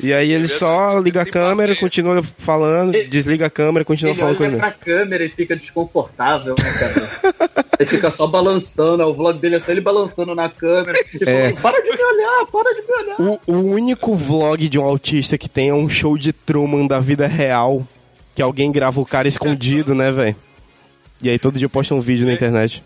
E aí ele só liga a câmera, continua falando, desliga a câmera e continua Ele falando com ele. pra câmera e fica desconfortável, né, cara? ele fica só balançando, o vlog dele é só ele balançando na câmera. Tipo, É. para de me olhar, para de me olhar. O, o único vlog de um autista que tem é um show de Truman da vida real. Que alguém grava o cara escondido, né, velho? E aí todo dia posta um vídeo na internet.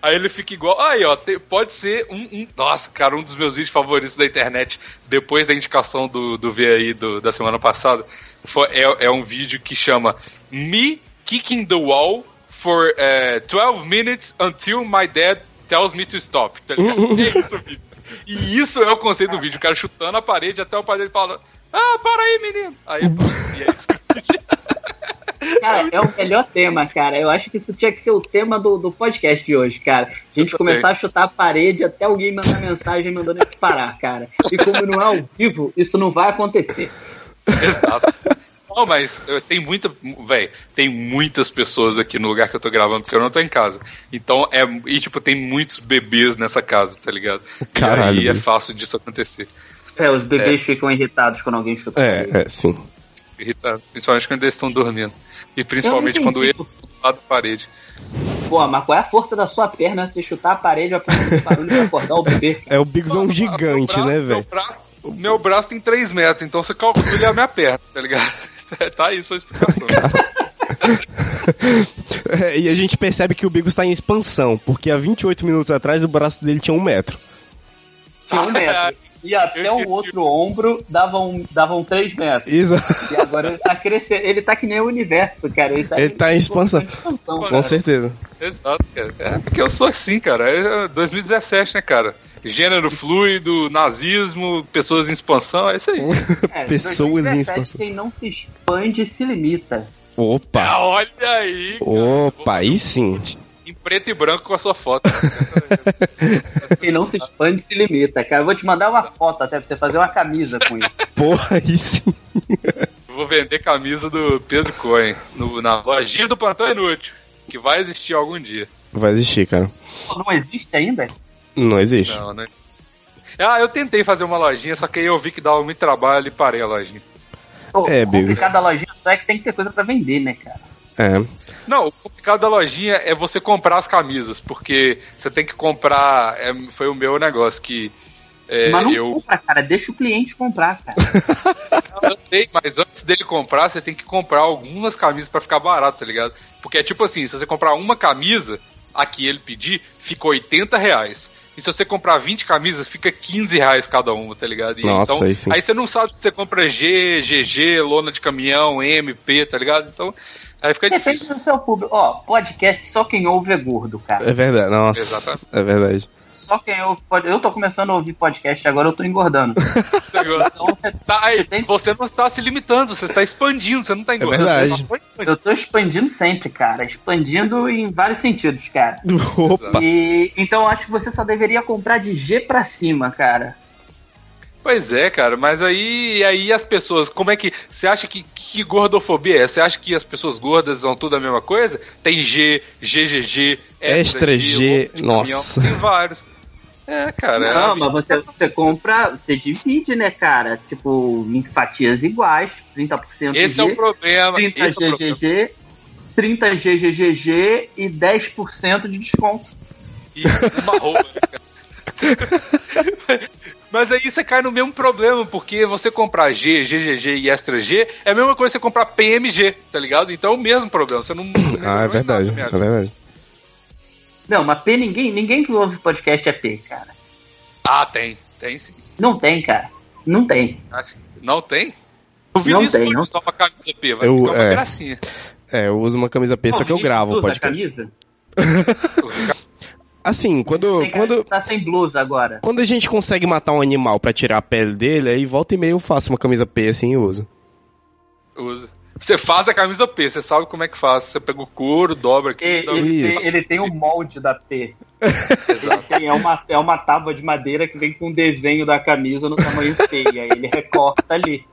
Aí ele fica igual. Aí, ó, te- pode ser um, um- Nossa, cara, um dos meus vídeos favoritos da internet, depois da indicação do, do VAI do, da semana passada, foi, é, é um vídeo que chama Me Kicking the Wall for eh, 12 Minutes Until My Dad Tells Me to Stop. Tá ligado? é isso vídeo. E isso é o conceito do vídeo, o cara chutando a parede até o pai dele falando. Ah, para aí, menino! Aí, e é isso. Cara, é o melhor tema, cara. Eu acho que isso tinha que ser o tema do, do podcast de hoje, cara. A gente Eu começar a chutar a parede até alguém mandar mensagem mandando isso parar, cara. E como não é ao vivo, isso não vai acontecer. Exato. Não, mas eh, tem muita. Véi, tem muitas pessoas aqui no lugar que eu tô gravando, porque eu não tô em casa. Então é. E tipo, tem muitos bebês nessa casa, tá ligado? Caralho, E aí é bicho. fácil disso acontecer. É, os bebês ficam irritados quando alguém chuta. É, é, sim. Irritado. Principalmente quando eles estão dormindo. E principalmente quando estão do lado da parede. Pô, mas qual é a força da sua perna de chutar a parede a barulho pra acordar o bebê? É o Meu gigante, braço- né, Meu velho? braço, meu braço tem 3 metros, então você calcula a minha perna, tá ligado? tá aí sua explicação. É, e a gente percebe que o Bigos tá em expansão, porque há 28 minutos atrás o braço dele tinha um metro. Tinha um metro. E até o outro ombro davam, davam três metros. Exato. E agora ele tá crescendo. Ele tá que nem o universo, cara. Ele tá, Ele tá em expansão. expansão. Com certeza. Exato, cara. É porque eu sou assim, cara. É 2017, né, cara? Gênero fluido, nazismo, pessoas em expansão, é isso aí. É, Pessoas em 2017, expansão. Quem não se expande se limita. Opa! Ah, olha aí! cara. Opa, aí sim. Em preto e branco com a sua foto. Quem não se expande se limita, cara. Eu vou te mandar uma foto até pra você fazer uma camisa com isso. Porra, aí sim. Eu Vou vender camisa do Pedro Cohen no- na lojinha do Plantão Inútil, que vai existir algum dia. Vai existir, cara. Não existe ainda? Não existe. Não, né? Ah, eu tentei fazer uma lojinha, só que aí eu vi que dava muito trabalho e parei a lojinha. Pô, É, o complicado da lojinha só é que tem que ter coisa pra vender, né, cara? É. Não, o complicado da lojinha é você comprar as camisas, porque você tem que comprar. é, foi o meu negócio que. é, Mas não eu, compra, cara. Deixa o cliente comprar, cara. eu sei, mas antes dele comprar, você tem que comprar algumas camisas pra ficar barato, tá ligado? Porque é tipo assim, se você comprar uma camisa, a que ele pedir, fica 80 reais. E se você comprar 20 camisas, fica 15 reais cada uma, tá ligado? E Nossa, então, aí sim. você não sabe se você compra G, GG, lona de caminhão, MP, tá ligado? Então, aí fica Depende difícil. do seu público. Ó, podcast só quem ouve é gordo, cara. É verdade. Nossa. Exatamente. É verdade. só quem eu Eu tô começando a ouvir podcast agora, eu tô engordando. Então, você- Tá, aí, tem- você não está se limitando, você está expandindo, você não está engordando. verdade. Você só foi expandindo. eu tô expandindo sempre, cara. Expandindo em vários sentidos, cara. Opa! E então eu acho que você só deveria comprar de G pra cima, cara. Pois é, cara, mas aí, aí as pessoas, como é que. Você acha que, que gordofobia é? Você acha que as pessoas gordas são tudo a mesma coisa? Tem G, GGG, Extra G, de caminhão, nossa. Tem vários. É, cara. é Não, vida. mas você, você compra, você divide, né, cara? Tipo, em fatias iguais, 30% Esse é G, o problema. 30 esse é o problema. GGG, 30 GGGG e 10% de desconto. E uma roupa, né, cara? Mas aí você cai no mesmo problema, porque você comprar G, GGG e Extra G é a mesma coisa que você comprar PMG, tá ligado? Então é o mesmo problema. Você não. Ah, é verdade, é verdade. Não, mas P ninguém, ninguém que ouve podcast é P, cara. Ah, tem. Tem sim. Não tem, cara. Não tem. Não tem? O Não Vinícius tem, não. usar uma camisa P, vai Eu- ficar uma é. gracinha. É, eu uso uma camisa P, só que eu gravo o podcast. camisa? Assim, quando, Tem quando, tá sem blusa agora. quando a gente consegue matar um animal pra tirar a pele dele, aí volta e meia eu faço uma camisa P assim e uso. Usa. Você faz a camisa P, você sabe como é que faz. Você pega o couro, dobra aqui. Ele, dobra- ele tem, ele tem o molde da P. Exato. Tem- é, uma, é uma tábua de madeira que vem com um desenho da camisa no tamanho P. E aí ele recorta ali.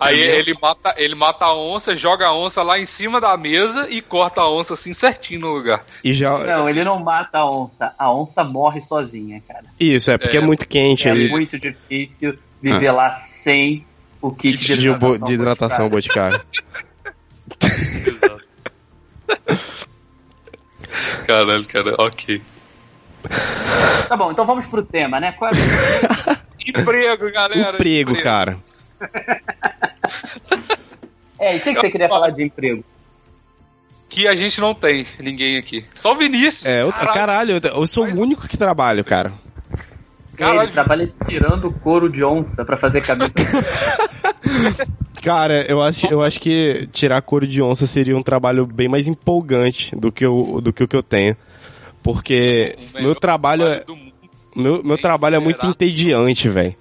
Aí ele mata, ele mata a onça, joga a onça lá em cima da mesa e corta a onça assim certinho no lugar. E já. Não, ele não mata a onça. A onça morre sozinha, cara. Isso, é porque é, É, muito quente É aí. muito difícil viver lá sem o kit de De, bo- hidratação. de hidratação Boticário. Caralho, cara, ok. Tá bom, então vamos pro tema, né? Qual é... Emprego, galera. Emprego, cara. É, e o que, que você queria falar de emprego? Que a gente não tem ninguém aqui. Só o Vinícius. É, eu, caralho, eu, eu sou o único que trabalho, cara. Caralho, ele trabalha tirando couro de onça pra fazer camisa. Cara, eu acho, eu acho que tirar couro de onça seria um trabalho bem mais empolgante do que, o do que o que eu tenho. Porque meu trabalho é, meu, meu trabalho é muito Será? entediante, velho.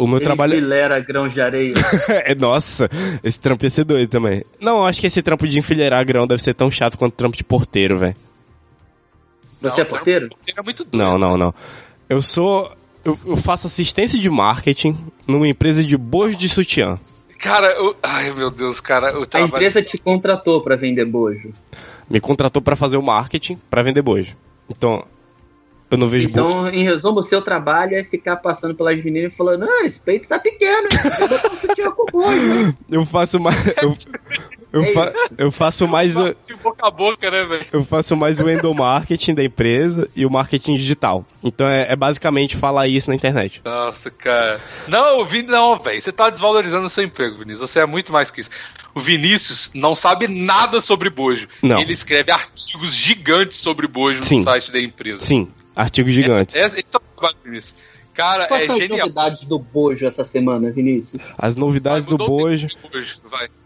O meu Ele trabalho filera grãos de areia. é. Nossa, esse trampo ia ser doido também. Não, eu acho que esse trampo de enfileirar grão deve ser tão chato quanto o trampo de porteiro, velho. Você é Não, porteiro? É muito doido. Não, não, não. Eu sou. Eu, eu faço assistência de marketing numa empresa de bojo de sutiã. Cara, eu... ai meu Deus, cara, o A empresa te contratou pra vender bojo. Me contratou pra fazer o marketing pra vender bojo. Então, eu não vejo. Então, em resumo, o seu trabalho é ficar passando pelas meninas e falando: Ah, esse peito tá pequeno, hein? Vou botar um sutiã com bojo. Eu faço mais. Eu, eu, É fa- eu faço mais. o- De boca a boca, né, velho? Eu faço mais o endomarketing da empresa e o marketing digital. Então é, é basicamente falar isso na internet. Nossa, cara. Não, o Vin... não, velho. Você tá desvalorizando o seu emprego, Vinícius. Você é muito mais que isso. O Vinícius não sabe nada sobre bojo. Não. Ele escreve artigos gigantes sobre bojo Sim. no site da empresa. Sim, artigos gigantes. Esse, esse é o trabalho do Vinícius. Cara, Quais é são as genial. novidades do bojo essa semana, Vinícius? As novidades do bojo.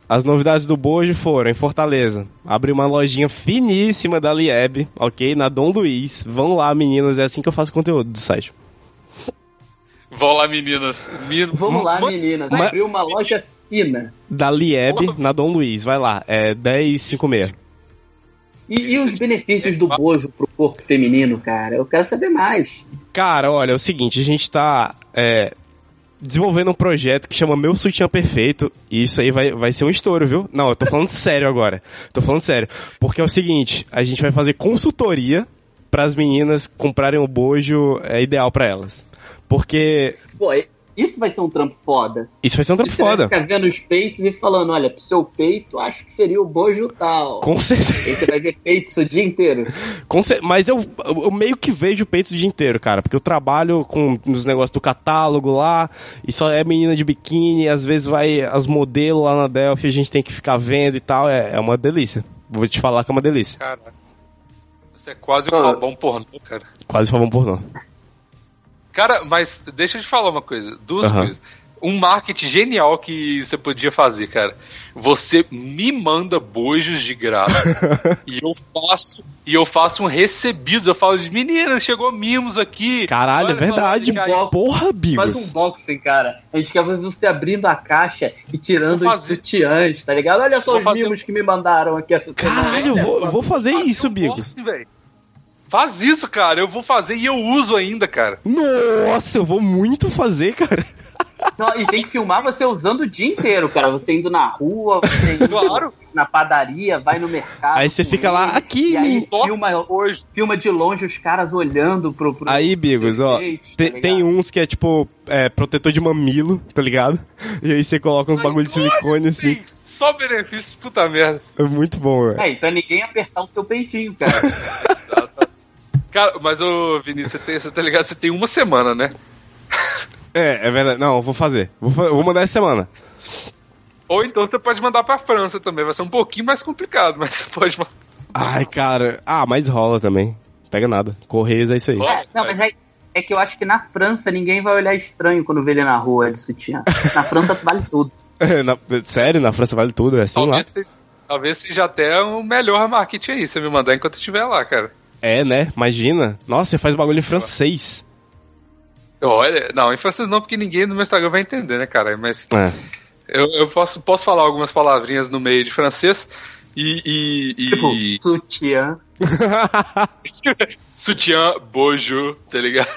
As novidades do bojo foram em Fortaleza. Abri uma lojinha finíssima da Lieb, ok? Na Dom Luiz. Vão lá, meninas. É assim que eu faço conteúdo do site. Vão lá, meninas. Min... Vamos lá, meninas. Abriu uma loja fina. Da Lieb, na Dom Luiz. Vai lá. É 1056. E, e os benefícios do bojo pro corpo feminino, cara? Eu quero saber mais. Cara, olha, é o seguinte, a gente tá é, desenvolvendo um projeto que chama Meu Sutiã Perfeito, e isso aí vai, vai ser um estouro, viu? Não, eu tô falando sério agora. Tô falando sério. Porque é o seguinte, a gente vai fazer consultoria para as meninas comprarem o bojo é, ideal para elas. Porque Pô, isso vai ser um trampo foda. isso vai ser um trampo Você vai foda. ficar vendo os peitos e falando, olha, pro seu peito, acho que seria o bojo tal. Com certeza. Aí você vai ver peitos o dia inteiro. Com cer- Mas eu, eu meio que vejo o peito o dia inteiro, cara. Porque eu trabalho com nos negócios do catálogo lá, e só é menina de biquíni, às vezes vai as modelos lá na Delphi, a gente tem que ficar vendo e tal. É, é uma delícia. Vou te falar que é uma delícia. Cara, você é quase um Ah. babão pornô, cara. Quase favor pornô. Cara, mas deixa eu te falar uma coisa. Duas coisas. um marketing genial que você podia fazer, cara. Você me manda bojos de graça e eu faço e eu faço um recebido. Eu falo, meninas, chegou mimos aqui. Caralho, é verdade. aí. Porra, Faz um Bigos. unboxing, cara. A gente quer ver você abrindo a caixa e tirando Vou os fazer. sutiãs, tá ligado? Olha só Vou os fazer mimos que me mandaram aqui semana. Caralho, eu vou, vou fazer Faz isso, um Bigos. Faz isso, cara. Eu vou fazer e eu uso ainda, cara. Nossa, eu vou muito fazer, cara. Não, e tem que filmar você usando o dia inteiro, cara. Você indo na rua, você indo Claro. na padaria, vai no mercado. Aí você fica lá, aqui, E aí filma, hoje. filma de longe os caras olhando pro. pro Aí, Bigos, ó, jeito, tá te- ligado? tem uns que é tipo é, protetor de mamilo, tá ligado? E aí você coloca uns bagulho de silicone assim. Sim, Só benefícios, puta merda. É muito bom, velho. É, e pra ninguém apertar o seu peitinho, cara. Cara, mas ô Vinícius, você, tem, você tá ligado? Você tem uma semana, né? É, é verdade. Não, eu vou fazer. Vou, vou mandar essa semana. Ou então você pode mandar pra França também. Vai ser um pouquinho mais complicado, mas você pode mandar. Ai, cara. Ah, mas rola também. Pega nada. Correios é isso aí. É, não, mas é, é que eu acho que na França ninguém vai olhar estranho quando vê ele na rua de sutiã. Na França vale tudo. Na- sério, na França vale tudo, é assim lá. Talvez seja, talvez seja até o melhor marketing aí, você me mandar enquanto eu estiver lá, cara. É, né? Imagina. Nossa, você faz bagulho em francês. Olha, não, em francês não, porque ninguém no meu Instagram vai entender, né, cara? Mas É. eu, eu posso, posso falar algumas palavrinhas no meio de francês e. e, e- Tipo, sutiã. Sutiã, bojo, tá ligado?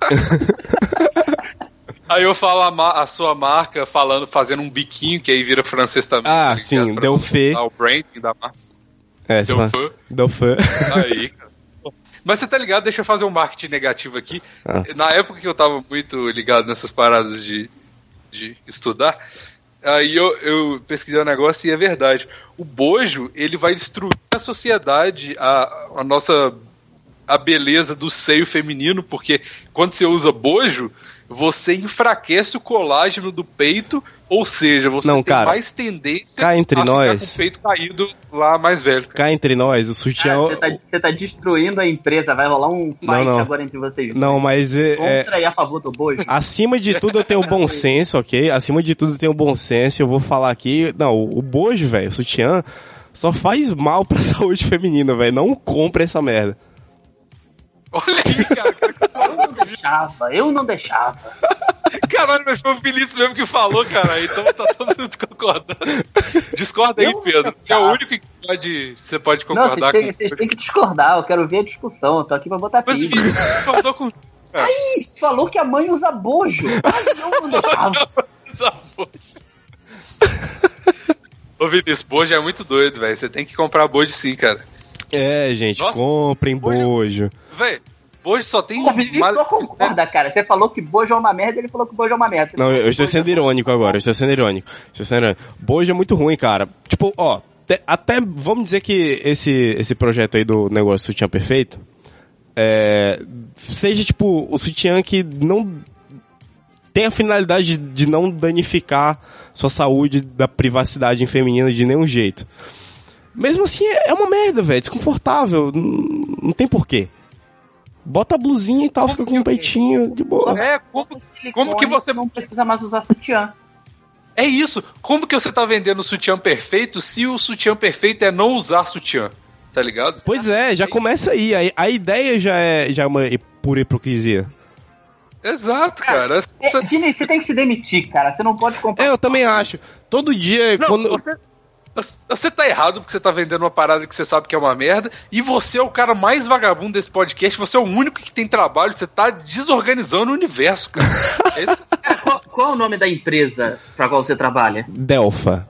aí eu falo a, a sua marca falando, fazendo um biquinho, que aí vira francês também. Ah, tá sim, Delfê. O branding da marca. É. Delfê. Dauphin. Aí, cara. Mas você tá ligado? Deixa eu fazer um marketing negativo aqui. Ah. Na época que eu tava muito ligado nessas paradas de, de estudar, aí eu, eu pesquisei um negócio e é verdade. O bojo, ele vai destruir a sociedade, a, a nossa a beleza do seio feminino, porque quando você usa bojo, você enfraquece o colágeno do peito, ou seja, você Não, tem cara, mais tendência cá entre a ficar nós- com o peito caído lá mais velho. Cá entre nós, o sutiã. Cara, você, tá, você tá destruindo a empresa. Vai rolar um fight Não, não. agora entre vocês. Não, mas é, é- Contra e a favor do bojo. acima de tudo eu tenho bom senso, ok? Acima de tudo eu tenho bom senso. Eu vou falar aqui. Não, o bojo, velho, o sutiã, só faz mal pra saúde feminina, velho. Não compra essa merda. Olha aí, cara. Eu não deixava, eu não deixava. Caralho, mas foi o Vinícius mesmo que falou, cara. Então tá todo mundo concordando. Discorda aí, Eu Pedro. Você é o único que pode, você pode Não, vocês concordar com vocês têm que discordar. Eu quero ver a discussão. Eu tô aqui pra botar Mas o pilha. Vinícius concordou com. Cara, Ih, falou que a mãe usa bojo. Ai, eu não deixava. essa boja. Ô, Vinícius, bojo é muito doido, velho. Você tem que comprar bojo sim, cara. É, gente, Nossa, comprem bojo- bojo. Véi, bojo só tem. O Vinícius mal- só concorda, cara. Você falou que bojo é uma merda, ele falou que bojo é uma merda. Não, eu estou sendo irônico agora, eu estou sendo irônico. Estou sendo irônico. Bojo é muito ruim, cara. Tipo, ó, te- até vamos dizer que esse, esse projeto aí do negócio sutiã perfeito é, seja tipo o sutiã que não tem a finalidade de, de não danificar sua saúde da privacidade feminina de nenhum jeito. Mesmo assim, é é uma merda, velho. Desconfortável. Não, não tem porquê. Bota a blusinha e tal, fica com um peitinho de boa. É, como, como que você. não precisa mais usar sutiã? É isso. Como que você tá vendendo o sutiã perfeito se o sutiã perfeito é não usar sutiã? Tá ligado? Pois é, já começa aí. A, a ideia já é, já é uma pura hipocrisia. Exato, cara. É, Você- Vini, você tem que se demitir, cara. Você não pode comprar. É, eu também acho. Todo dia, Não, quando. você, você tá errado porque você tá vendendo uma parada que você sabe que é uma merda e você é o cara mais vagabundo desse podcast, você é o único que tem trabalho, você tá desorganizando o universo, cara. Esse- Cara, qual, qual é o nome da empresa pra qual você trabalha? Delfa.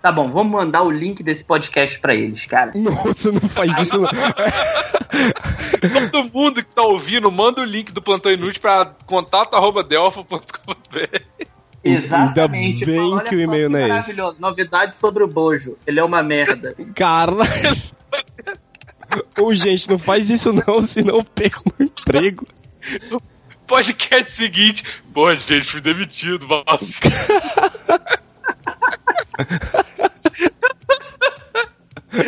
Tá bom, vamos mandar o link desse podcast pra eles, cara. Nossa, não faz isso não. Todo mundo que tá ouvindo, manda o link do Plantão Inútil pra contato.delfa.com.br Exatamente. bem Fala, olha que o só e-mail não é esse. Maravilhoso. Novidade sobre o bojo. Ele é uma merda. Cara. Ô, gente, não faz isso não, senão eu perco meu emprego. Podcast seguinte. Pô, gente, fui demitido. Nossa.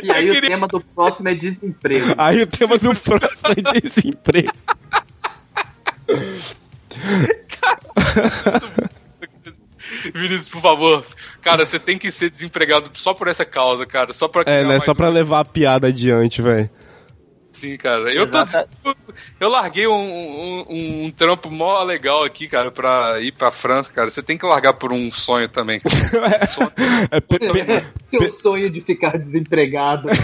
E aí Eu o queria- tema do próximo é desemprego. Aí o tema do próximo é desemprego. Vinícius, por favor. Cara, você tem que ser desempregado só por essa causa, cara. Só pra É, né? Só pra levar a piada adiante, velho. Sim, cara. Eu, tô, eu larguei um, um, um trampo mó legal aqui, cara, pra ir pra França, cara. Você tem que largar por um sonho também. cara. Sonho- É, pe- pe- Seu sonho de ficar desempregado.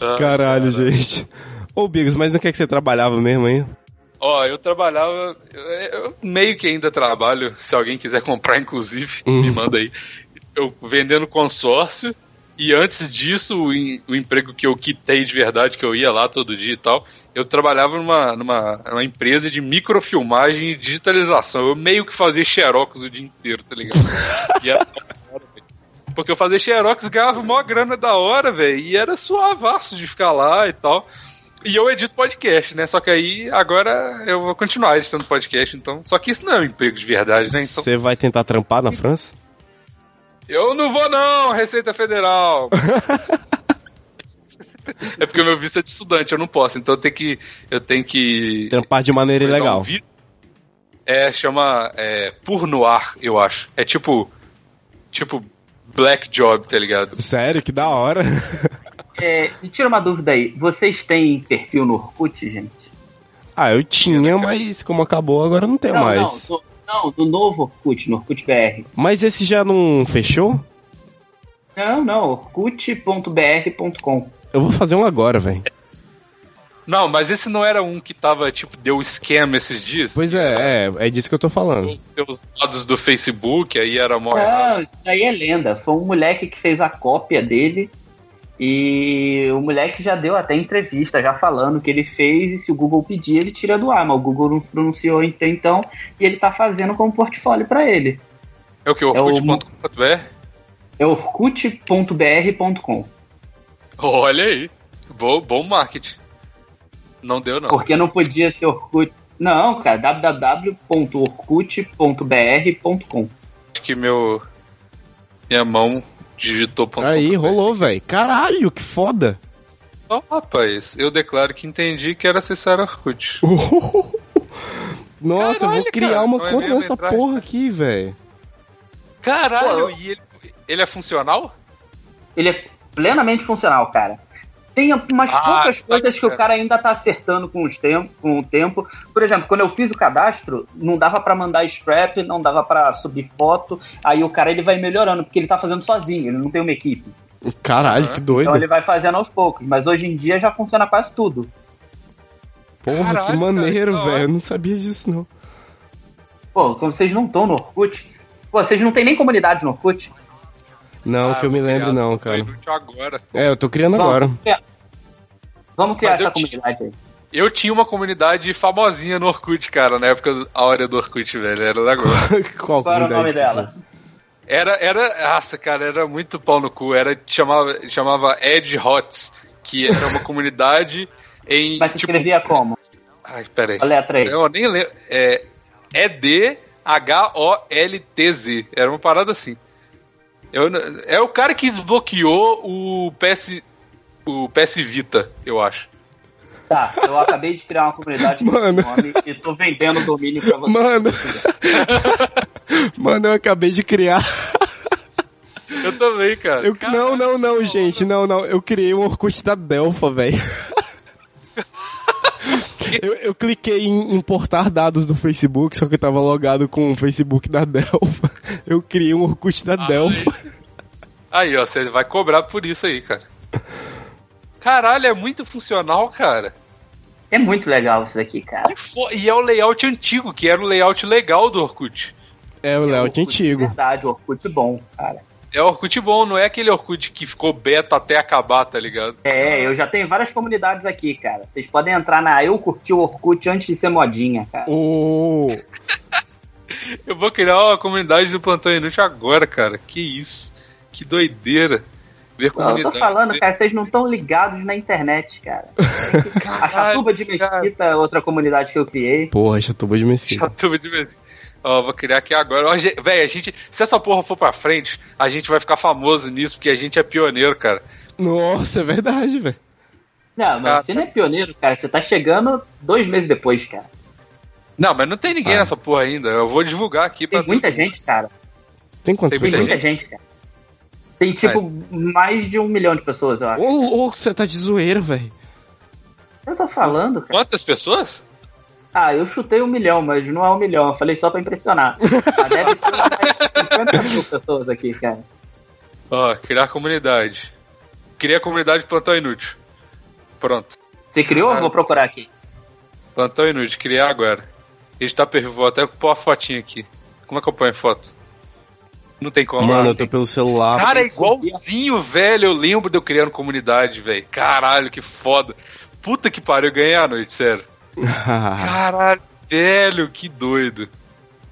Ah, Caralho, gente. Ô, Bigos, mas no que é que você trabalhava mesmo aí? Ó, eu trabalhava. Eu, eu meio que ainda trabalho. Se alguém quiser comprar, inclusive, Uhum. me manda aí. Eu vendendo consórcio. E antes disso, o, o emprego que eu quitei de verdade, que eu ia lá todo dia e tal, eu trabalhava numa, numa, numa empresa de microfilmagem e digitalização. Eu meio que fazia xerox o dia inteiro, tá ligado? E era. Porque eu fazia xerox, ganhava maior grana da hora, velho. E era suavaço de ficar lá e tal. E eu edito podcast, né? Só que aí agora eu vou continuar editando podcast, então. Só que isso não é um emprego de verdade, né? Então. Você vai tentar trampar na França? Eu não vou, não, Receita Federal! é porque o meu visto é de estudante, eu não posso, então eu tenho que. Eu tenho que. Trampar de maneira ilegal. um. É, chama. É, por noir, eu acho. É tipo. Tipo. Black Job, tá ligado? Sério, que da hora. É, me tira uma dúvida aí. Vocês têm perfil no Orkut, gente? Ah, eu tinha, mas como acabou, agora não tenho não, mais. não, no novo Orkut, no Orkut BR. Mas esse já não fechou? Não, não, orkut.br.com. Eu vou fazer um agora, velho. Não, mas esse não era um que tava, tipo, deu scam esses dias? Pois é, é, é disso que eu tô falando. Os dados do Facebook, aí era mó. Não, isso daí é lenda. Foi um moleque que fez a cópia dele e o moleque já deu até entrevista, já falando que ele fez e se o Google pedir, ele tira do ar, mas o Google não pronunciou até então e ele tá fazendo como portfólio pra ele. É o que? Orkut.com.br? É orkut.br.com. Olha aí. Bom, bom marketing. Não deu, não. Porque não podia ser Orkut. Não, cara, www.orkut.br.com. Acho que meu. Minha mão digitou. ponto Aí, rolou, velho. Caralho, que foda. Ó, rapaz, eu declaro que entendi que era acessar Orkut. Nossa, eu vou Caralho, criar cara, uma é conta nessa entrar? porra aqui, velho. Caralho, Pô, e ele, ele é funcional? Ele é plenamente funcional, cara. Tem umas Ah, poucas tá coisas que o cara. ainda tá acertando com, os tempo, com o tempo. Por exemplo, quando eu fiz o cadastro, não dava pra mandar strap, não dava pra subir foto. Aí o cara ele vai melhorando, porque ele tá fazendo sozinho, ele não tem uma equipe. Caralho, que doido. Então ele vai fazendo aos poucos. Mas hoje em dia já funciona quase tudo. Porra, Caralho, que maneiro, cara, que velho. Eu não sabia disso, não. Pô, como vocês não estão no Orkut, pô, vocês não tem nem comunidade no Orkut. Não, que eu me lembro, não, cara. agora. É, eu tô criando agora. Vamos criar, Vamos criar Mas essa comunidade aí. Eu tinha uma comunidade famosinha no Orkut, cara, na época áurea do Orkut, velho. Era legal. Qual Qual era o nome dela? tinha? Era, era, nossa, cara, era muito pau no cu. Era, chamava, chamava Ed Hots, que era uma comunidade em. Mas se tipo, escrevia como? Ai, peraí. A letra aí. Eu nem lembro. É E-D-H-O-L-T-Z. Era uma parada assim. Eu, é o cara que desbloqueou o PS. O PS Vita, eu acho. Tá, eu acabei de criar uma comunidade com Mano. esse nome e tô vendendo o domínio pra você. Mano. Mano, eu acabei de criar. Eu também, cara. Eu- Caralho, não, não, não, gente. Não, não. Eu criei um Orkut da Delpha, velho. Eu, eu cliquei em importar dados do Facebook, só que eu tava logado com o Facebook da Delpha. Eu criei um Orkut da Ah, Delpha. Aí, ó, você vai cobrar por isso aí, cara. Caralho, é muito funcional, cara. É muito legal isso daqui, cara. E E é o layout antigo, que era o layout legal do Orkut. É o É layout Orkut antigo. Verdade, Orkut bom, cara. É o Orkut bom, não é aquele Orkut que ficou beta até acabar, tá ligado? É, eu já tenho várias comunidades aqui, cara. Vocês podem entrar na Eu Curti o Orkut antes de ser modinha, cara. Ô, Eu vou criar uma comunidade do Plantão Inútil agora, cara. Que isso. Que doideira. Ver Eu comunidade. tô falando, cara, vocês não estão ligados na internet, cara. A Chatuba de Mesquita é outra comunidade que eu criei. Porra, chatuba de mesquita. Chatuba de vez. Ó, vou criar aqui agora. Ó, Véi, a gente. Se essa porra for pra frente, a gente vai ficar famoso nisso, porque a gente é pioneiro, cara. Nossa, é verdade, velho. Não, mas Cara. você não é pioneiro, cara. Você tá chegando dois meses depois, cara. Não, mas não tem ninguém Ah. nessa porra ainda. Eu vou divulgar aqui pra Tem muita gente, cara. Tem quantas Tem Tem pessoas? muita gente, cara. Tem, tipo, mais de um milhão de pessoas, eu acho. Ô, ô, você tá de zoeira, velho. Eu tô falando, cara. Quantas pessoas? Ah, eu chutei um milhão, mas não é um milhão. Eu falei só pra impressionar. Ah, deve ter umas 50 mil pessoas aqui, cara. Ó, criar comunidade. Cria comunidade de plantão inútil. Pronto. Você criou? Ah. Vou procurar aqui. Plantão inútil, criar agora. Ele tá perfil, vou até pôr a fotinha aqui. Como é que eu ponho a foto? Não tem como. Mano, eu tô pelo celular. Cara, é igualzinho, velho. Eu lembro de eu criando comunidade, velho. Caralho, que foda. Puta que pariu, eu ganhei a noite, sério. Caralho, velho, que doido.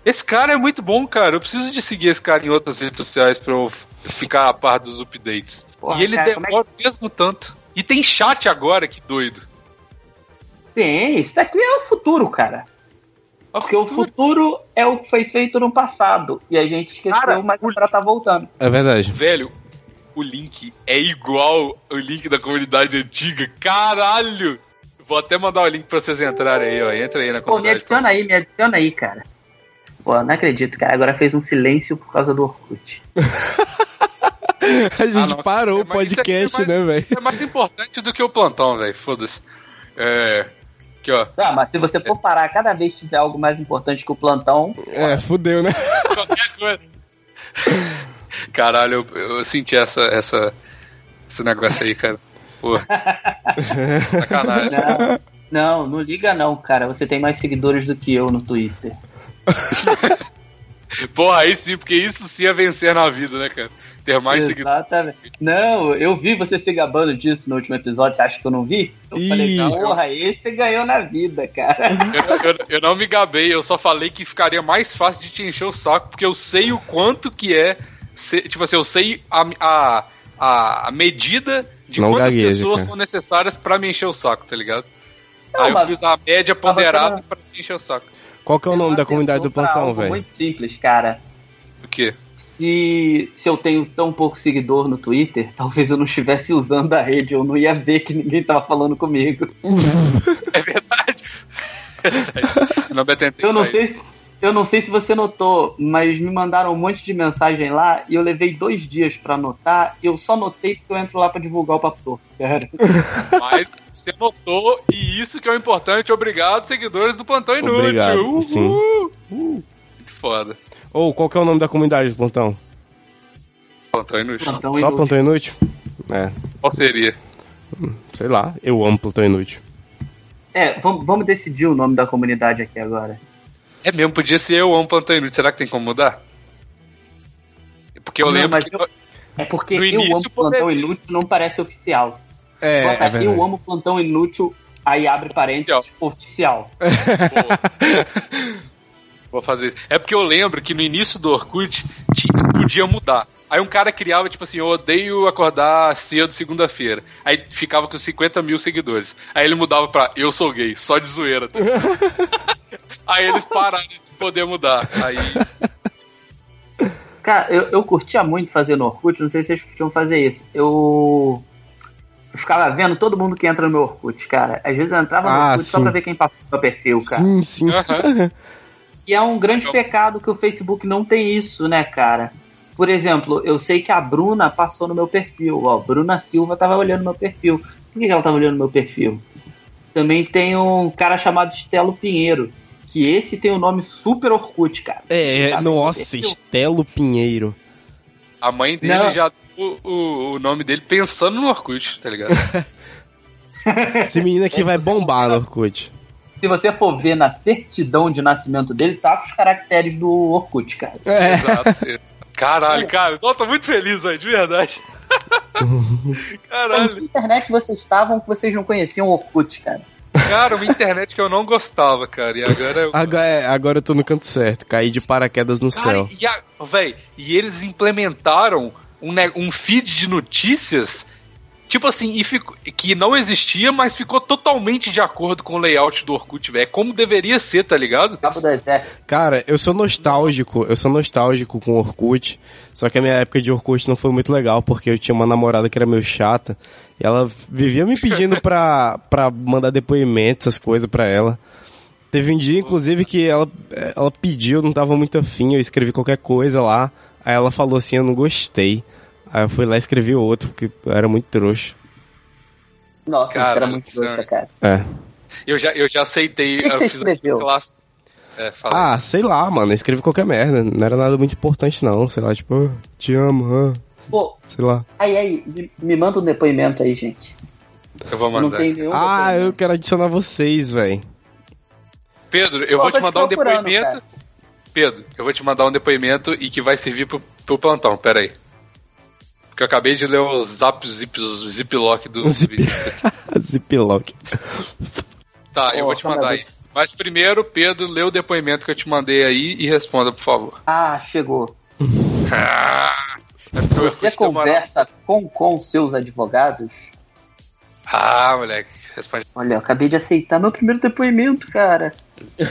Esse cara é muito bom, cara. Eu preciso de seguir esse cara em outras redes sociais pra eu ficar a par dos updates. Porra, e ele cara, é demora mesmo tanto. E tem chat agora, que doido. Tem, isso daqui é o futuro, cara. Porque o futuro é o que foi feito no passado. E a gente esqueceu, Cara, mas agora tá voltando. É verdade. Velho, o link é igual o link da comunidade antiga. Caralho! Vou até mandar o link pra vocês entrarem aí, ó. Entra aí na Pô, me comunidade. adiciona aí, me adiciona aí, cara. Pô, não acredito, cara. Agora fez um silêncio por causa do Orkut. A gente Ah, parou É, o é podcast, mais- né, velho? Isso é mais importante do que o plantão, velho. Foda-se. É. Aqui, ó. Ah, mas se você for parar cada vez que tiver algo mais importante que o plantão, É, fudeu, né? Qualquer coisa. Caralho, eu, eu senti essa, essa, esse negócio aí, cara. Pô. Sacanagem. não, não, não liga não, cara. Você tem mais seguidores do que eu no Twitter. Porra, aí sim, porque isso sim é vencer na vida, né, cara? Ter mais seguidores. Exatamente. Não, eu vi você se gabando disso no último episódio. Você acha que eu não vi? Eu Ih. falei, porra, esse ganhou na vida, cara. Eu, eu- eu não me gabei, eu só falei que ficaria mais fácil de te encher o saco, porque eu sei o quanto que é. ser- tipo assim, eu sei a, a, a, medida de Não quantas gagueja, pessoas cara. são necessárias pra me encher o saco, tá ligado? Não, Aí eu fiz a média ponderada pra me encher o saco. Qual que é o nome da comunidade do plantão, velho? Muito simples, cara. O quê? Se, se eu tenho tão pouco seguidor no Twitter, talvez eu não estivesse usando a rede, eu não ia ver que ninguém tava falando comigo. É verdade. Eu não me atentei Eu não sei, eu não sei se você notou, mas me mandaram um monte de mensagem lá e eu levei dois dias pra anotar. E eu só notei porque eu entro lá pra divulgar o papo torto, cara. Mas você notou, e isso que é o importante. Obrigado, seguidores do Plantão Inútil. Obrigado, Uhul. sim. Muito foda. Ou qual que é o nome da comunidade do plantão? Plantão Inútil. Plantão Só inútil. plantão inútil? É, Qual seria? sei lá, eu amo plantão inútil. É, vamos, vamos decidir o nome da comunidade aqui agora. É mesmo, podia ser eu amo Plantão Inútil. Será que tem como mudar? Porque eu Não, lembro mas que. eu- É porque No eu início amo plantão poderia. inútil não parece oficial. É, Bota é verdade. eu amo plantão inútil, aí abre parênteses oficial. Vou fazer isso. É porque eu lembro que no início do Orkut tinha- podia mudar. Aí um cara criava, tipo assim, eu odeio acordar cedo segunda-feira. Aí ficava com 50 mil seguidores. Aí ele mudava pra eu sou gay, só de zoeira. tá? Aí eles pararam de poder mudar. Aí. Cara, eu, eu curtia muito fazer no Orkut, não sei se vocês curtiam fazer isso. Eu, eu ficava vendo todo mundo que entra no meu Orkut, cara. Às vezes eu entrava no Ah, Orkut só sim. pra ver quem passou no meu perfil, cara. Sim, sim. Aham. E é um grande pecado que o Facebook não tem isso, né, cara? Por exemplo, eu sei que a Bruna passou no meu perfil, ó. Bruna Silva tava olhando meu perfil. Por que que ela tava olhando meu perfil? Também tem um cara chamado Estelo Pinheiro, que esse tem o nome Super Orkut, cara. É, Sabe? nossa. Estelo Pinheiro. A mãe dele Não. já deu o, o nome dele pensando no Orkut, tá ligado? Esse menino aqui vai bombar no Orkut. Se você for ver na certidão de nascimento dele, tá com os caracteres do Orkut, cara. É. Exato. Caralho, cara. Eu tô muito feliz, velho, de verdade. Caralho. que internet vocês estavam que vocês não conheciam o Orkut, cara? Cara, uma internet que eu não gostava, cara. E agora eu. Agora, é, agora eu tô no canto certo. Caí de paraquedas no Cara, céu. e, a, véi, e eles implementaram um, um feed de notícias, tipo assim, e ficou, que não existia, mas ficou totalmente de acordo com o layout do Orkut, velho. É como deveria ser, tá ligado? Cara, eu sou nostálgico, eu sou nostálgico com Orkut, só que a minha época de Orkut não foi muito legal, porque eu tinha uma namorada que era meio chata, e ela vivia me pedindo pra, pra mandar depoimentos, essas coisas pra ela. Teve um dia, inclusive, que ela, ela pediu, não tava muito afim, eu escrevi qualquer coisa lá. Aí ela falou assim, eu não gostei. Aí eu fui lá e escrevi outro, porque eu era muito trouxa. Nossa, isso Cara, era muito trouxa, cara. É. Eu já, eu já aceitei. O que eu você fiz escreveu? classe. É, fala. Ah, sei lá, mano, eu escrevi qualquer merda. Não era nada muito importante, não. Sei lá, tipo, "Ah, te amo, ah", Pô, sei lá. aí, aí, me, me manda um depoimento aí, gente. eu vou Eu não mandar. Ah, eu depoimento. quero adicionar vocês, velho. Pedro, eu Pô, vou te te mandar um procurando, depoimento. cara. Pedro, eu vou te mandar um depoimento e que vai servir pro, pro plantão, pera aí. Porque eu acabei de ler os zap zip, ziplock do Zip- vídeo. Ziplock. Tá, eu Ó, vou te mandar aí. Mas primeiro, Pedro, lê o depoimento que eu te mandei aí e responda, por favor. Ah, chegou. Ah, é eu Você conversa com, com seus advogados? Ah, moleque, responde. Olha, eu acabei de aceitar meu primeiro depoimento, cara.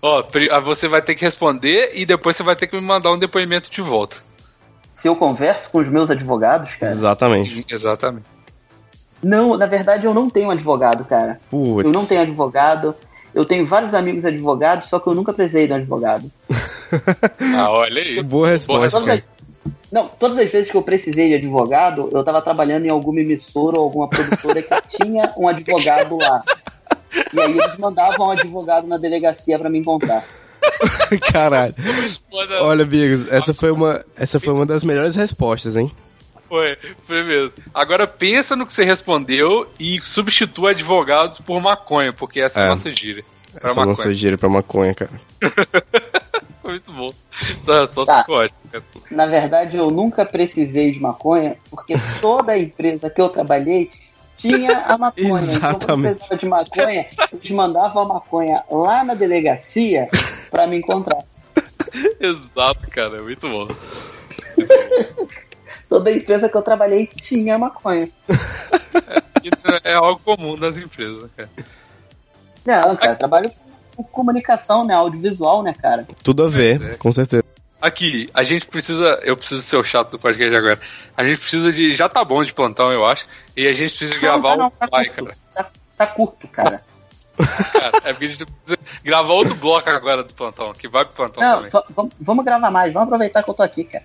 Ó, ah, você vai ter que responder e depois você vai ter que me mandar um depoimento de volta. Se eu converso com os meus advogados, cara. Exatamente. Exatamente. Não, na verdade eu não tenho advogado, cara. Putz. Eu não tenho advogado. Eu tenho vários amigos advogados, só que eu nunca precisei de um advogado. Ah, olha aí. Boa resposta, Todas as- Não, todas as vezes que eu precisei de advogado, eu tava trabalhando em alguma emissora ou alguma produtora que tinha um advogado lá. E aí eles mandavam um advogado na delegacia pra me encontrar. Caralho. Olha, Bigos, essa foi uma, essa foi uma das melhores respostas, hein? Foi, foi mesmo. Agora pensa no que você respondeu e substitua advogados por maconha, porque essa é, É. a nossa gíria. Pra Essa nossa maconha. gira pra maconha, cara. Foi muito bom. Essa resposta Tá. cara. Na verdade, eu nunca precisei de maconha, porque toda empresa que eu trabalhei tinha a maconha. Então, quando Exatamente. precisava de maconha, eles mandavam a maconha lá na delegacia pra me encontrar. Exato, cara. é Muito bom. Toda empresa que eu trabalhei tinha maconha. Isso é algo comum nas empresas, cara. Não, cara, eu trabalho com comunicação, né? Audiovisual, né, cara? Tudo a ver, é. com certeza. Aqui, a gente precisa. Eu preciso ser o chato do podcast agora. A gente precisa de. Já tá bom de plantão, eu acho. E a gente precisa gravar não, o tá pai, curto. cara. Tá, tá curto, cara. Cara. É porque a gente precisa gravar outro bloco agora do plantão, que vai pro plantão Não, também. vamos- gravar mais. Vamos aproveitar que eu tô aqui, cara.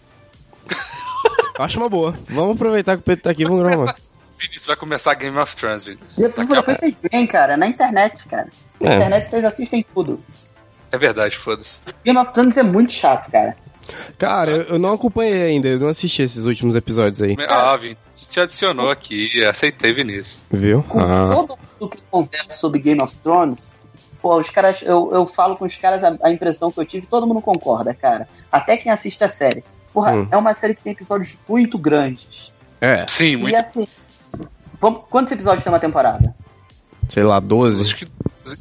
Acho uma boa. Vamos aproveitar que o Pedro tá aqui e vamos gravar. Vinícius, vai começar Game of Thrones, Vinícius. Depois, depois vocês veem, cara, na internet, cara. Na É. internet vocês assistem tudo. É verdade, foda-se. Game of Thrones é muito chato, cara. Cara, eu, eu não acompanhei ainda, eu não assisti esses últimos episódios aí. Ah, Vinícius, te adicionou aqui, aceitei, Vinícius. Viu? Com Ah. todo mundo que conversa sobre Game of Thrones, pô, os caras, eu, eu falo com os caras a, a impressão que eu tive, todo mundo concorda, cara. Até quem assiste a série. Porra, Hum. é uma série que tem episódios muito grandes. É, Sim, muito. E assim. Vamos, quantos episódios tem uma temporada? Sei lá, 12. Acho que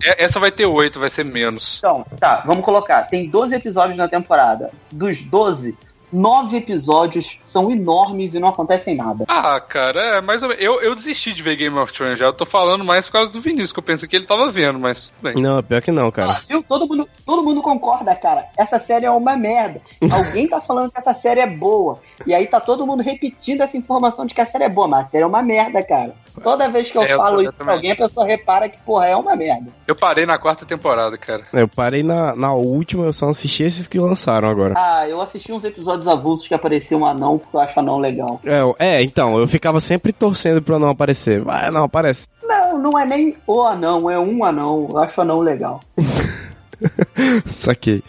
é- essa vai ter oito, vai ser menos. Então, tá, vamos colocar. Tem 12 episódios na temporada. Dos 12, 9 episódios são enormes e não acontecem nada. Ah, cara, é mais ou menos. Eu, eu desisti de ver Game of Thrones já. Eu tô falando mais por causa do Vinícius, que eu pensei que ele tava vendo, mas tudo bem. Não, pior que não, cara. Ah, viu? Todo mundo, todo mundo concorda, cara. Essa série é uma merda. Alguém tá falando que essa série é boa. E aí tá todo mundo repetindo essa informação de que a série é boa, mas a série é uma merda, cara. Toda vez que eu É, eu falo tô- isso pra alguém, a pessoa repara que, porra, é uma merda. Eu parei na quarta temporada, cara. Eu parei na, na última, eu só assisti esses que lançaram agora. Ah, eu assisti uns episódios avulsos que aparecia um anão, porque eu acho anão legal. É, eu- é, então, eu ficava sempre torcendo pra não aparecer. Vai, não aparece. Não, não é nem o anão, é um anão. Eu acho anão legal. Saquei.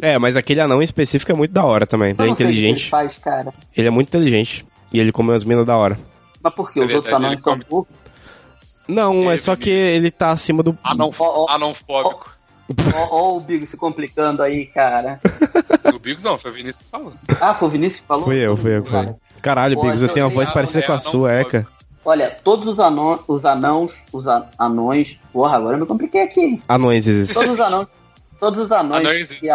É, mas aquele anão em específico é muito da hora também. Ele Eu é que ele inteligente. faz, cara. Ele é muito inteligente. E ele come as minas da hora. Mas por quê? É Os outros verdade, anões ele são come- burros? Não, é, É, só que ele tá acima do. Anão, anãofóbico. Ó, ó o Bigo se complicando aí, cara. O Bigos não, foi o Vinícius que falou. Ah, foi o Vinícius que falou? Fui eu, fui eu, fui. Caralho, Pô, Bigos, eu então tenho uma voz anão, parecida é com a sua. Eca. Olha, todos os, anão, os anões, os anões. Porra, agora eu me compliquei aqui. Anões esses. Todos os anões. Todos os anões. Anões. que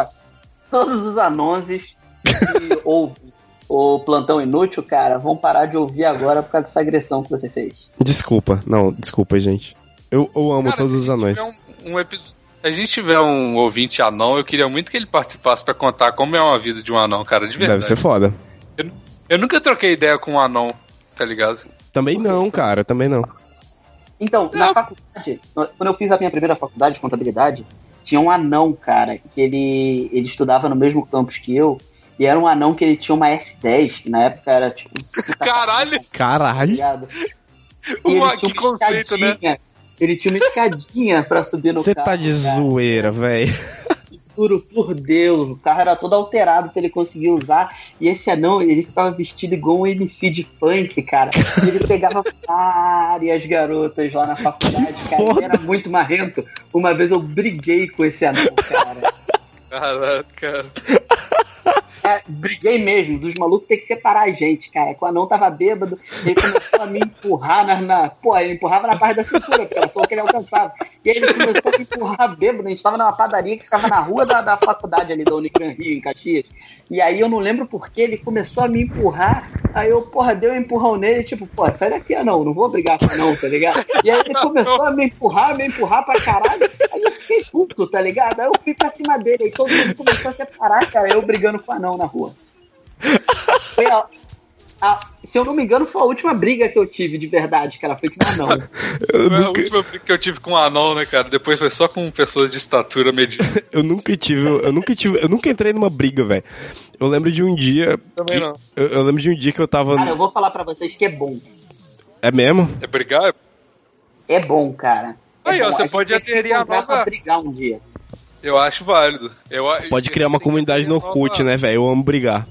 todos os anões que ouvem o plantão inútil, cara, vão parar de ouvir agora por causa dessa agressão que você fez. Desculpa, não, desculpa, gente. Eu, eu amo Cara, todos os anões. Um, um epi- Se a gente tiver um ouvinte anão, eu queria muito que ele participasse pra contar como é uma vida de um anão, cara, de verdade. Deve ser foda. Eu nunca troquei ideia com um anão, tá ligado? Também não, cara, também não. Então, na faculdade, quando eu fiz a minha primeira faculdade de contabilidade, tinha um anão, cara, que ele, ele estudava no mesmo campus que eu, e era um anão que ele tinha uma S10, que na época era tipo. Caralho! Caralho. ligado? E Uma- ele tinha que uma conceito, né? escadinha. Ele tinha uma escadinha pra subir no Você carro. tá de cara. zoeira, velho. Juro por Deus, o carro era todo alterado pra ele conseguir usar. E esse anão, ele ficava vestido igual um MC de funk, cara. E ele pegava várias garotas lá na faculdade, cara. Ele era muito marrento. Uma vez eu briguei com esse anão, cara. Caraca. É, briguei mesmo, dos malucos tem que separar a gente, cara. Que o anão tava bêbado, ele começou a me empurrar na. na pô, ele empurrava na parte da cintura, porque era só o que ele alcançava. E aí ele começou a me empurrar bêbado. A gente tava numa padaria que ficava na rua da, da faculdade ali da Unicran Rio, em Caxias. E aí eu não lembro porquê, ele começou a me empurrar. Aí eu, porra, dei um empurrão nele, tipo, pô, sai daqui, anão, não vou brigar com anão, tá ligado? E aí ele começou a me empurrar, me empurrar pra caralho. Aí eu fiquei puto, tá ligado? Aí eu fui pra cima dele, aí todo mundo começou a separar, cara, eu brigando com o anão na rua. Foi a- a- se eu não me engano, foi a última briga que eu tive de verdade, cara. Foi com o anão. Foi a nunca, última briga que eu tive com um anão, né, cara? Depois foi só com pessoas de estatura medíocre. eu nunca tive, eu nunca tive, eu nunca entrei numa briga, velho. Eu lembro de um dia. Também que- não. Eu, eu lembro de um dia que eu tava. Cara, eu vou falar pra vocês que é bom. É mesmo? É brigar? É bom, cara. É Aí, ó, bom. você A pode que aderir encontrar nova- pra brigar um dia. Eu acho válido. Eu, Pode criar uma comunidade no Orkut, né, velho? Eu amo brigar.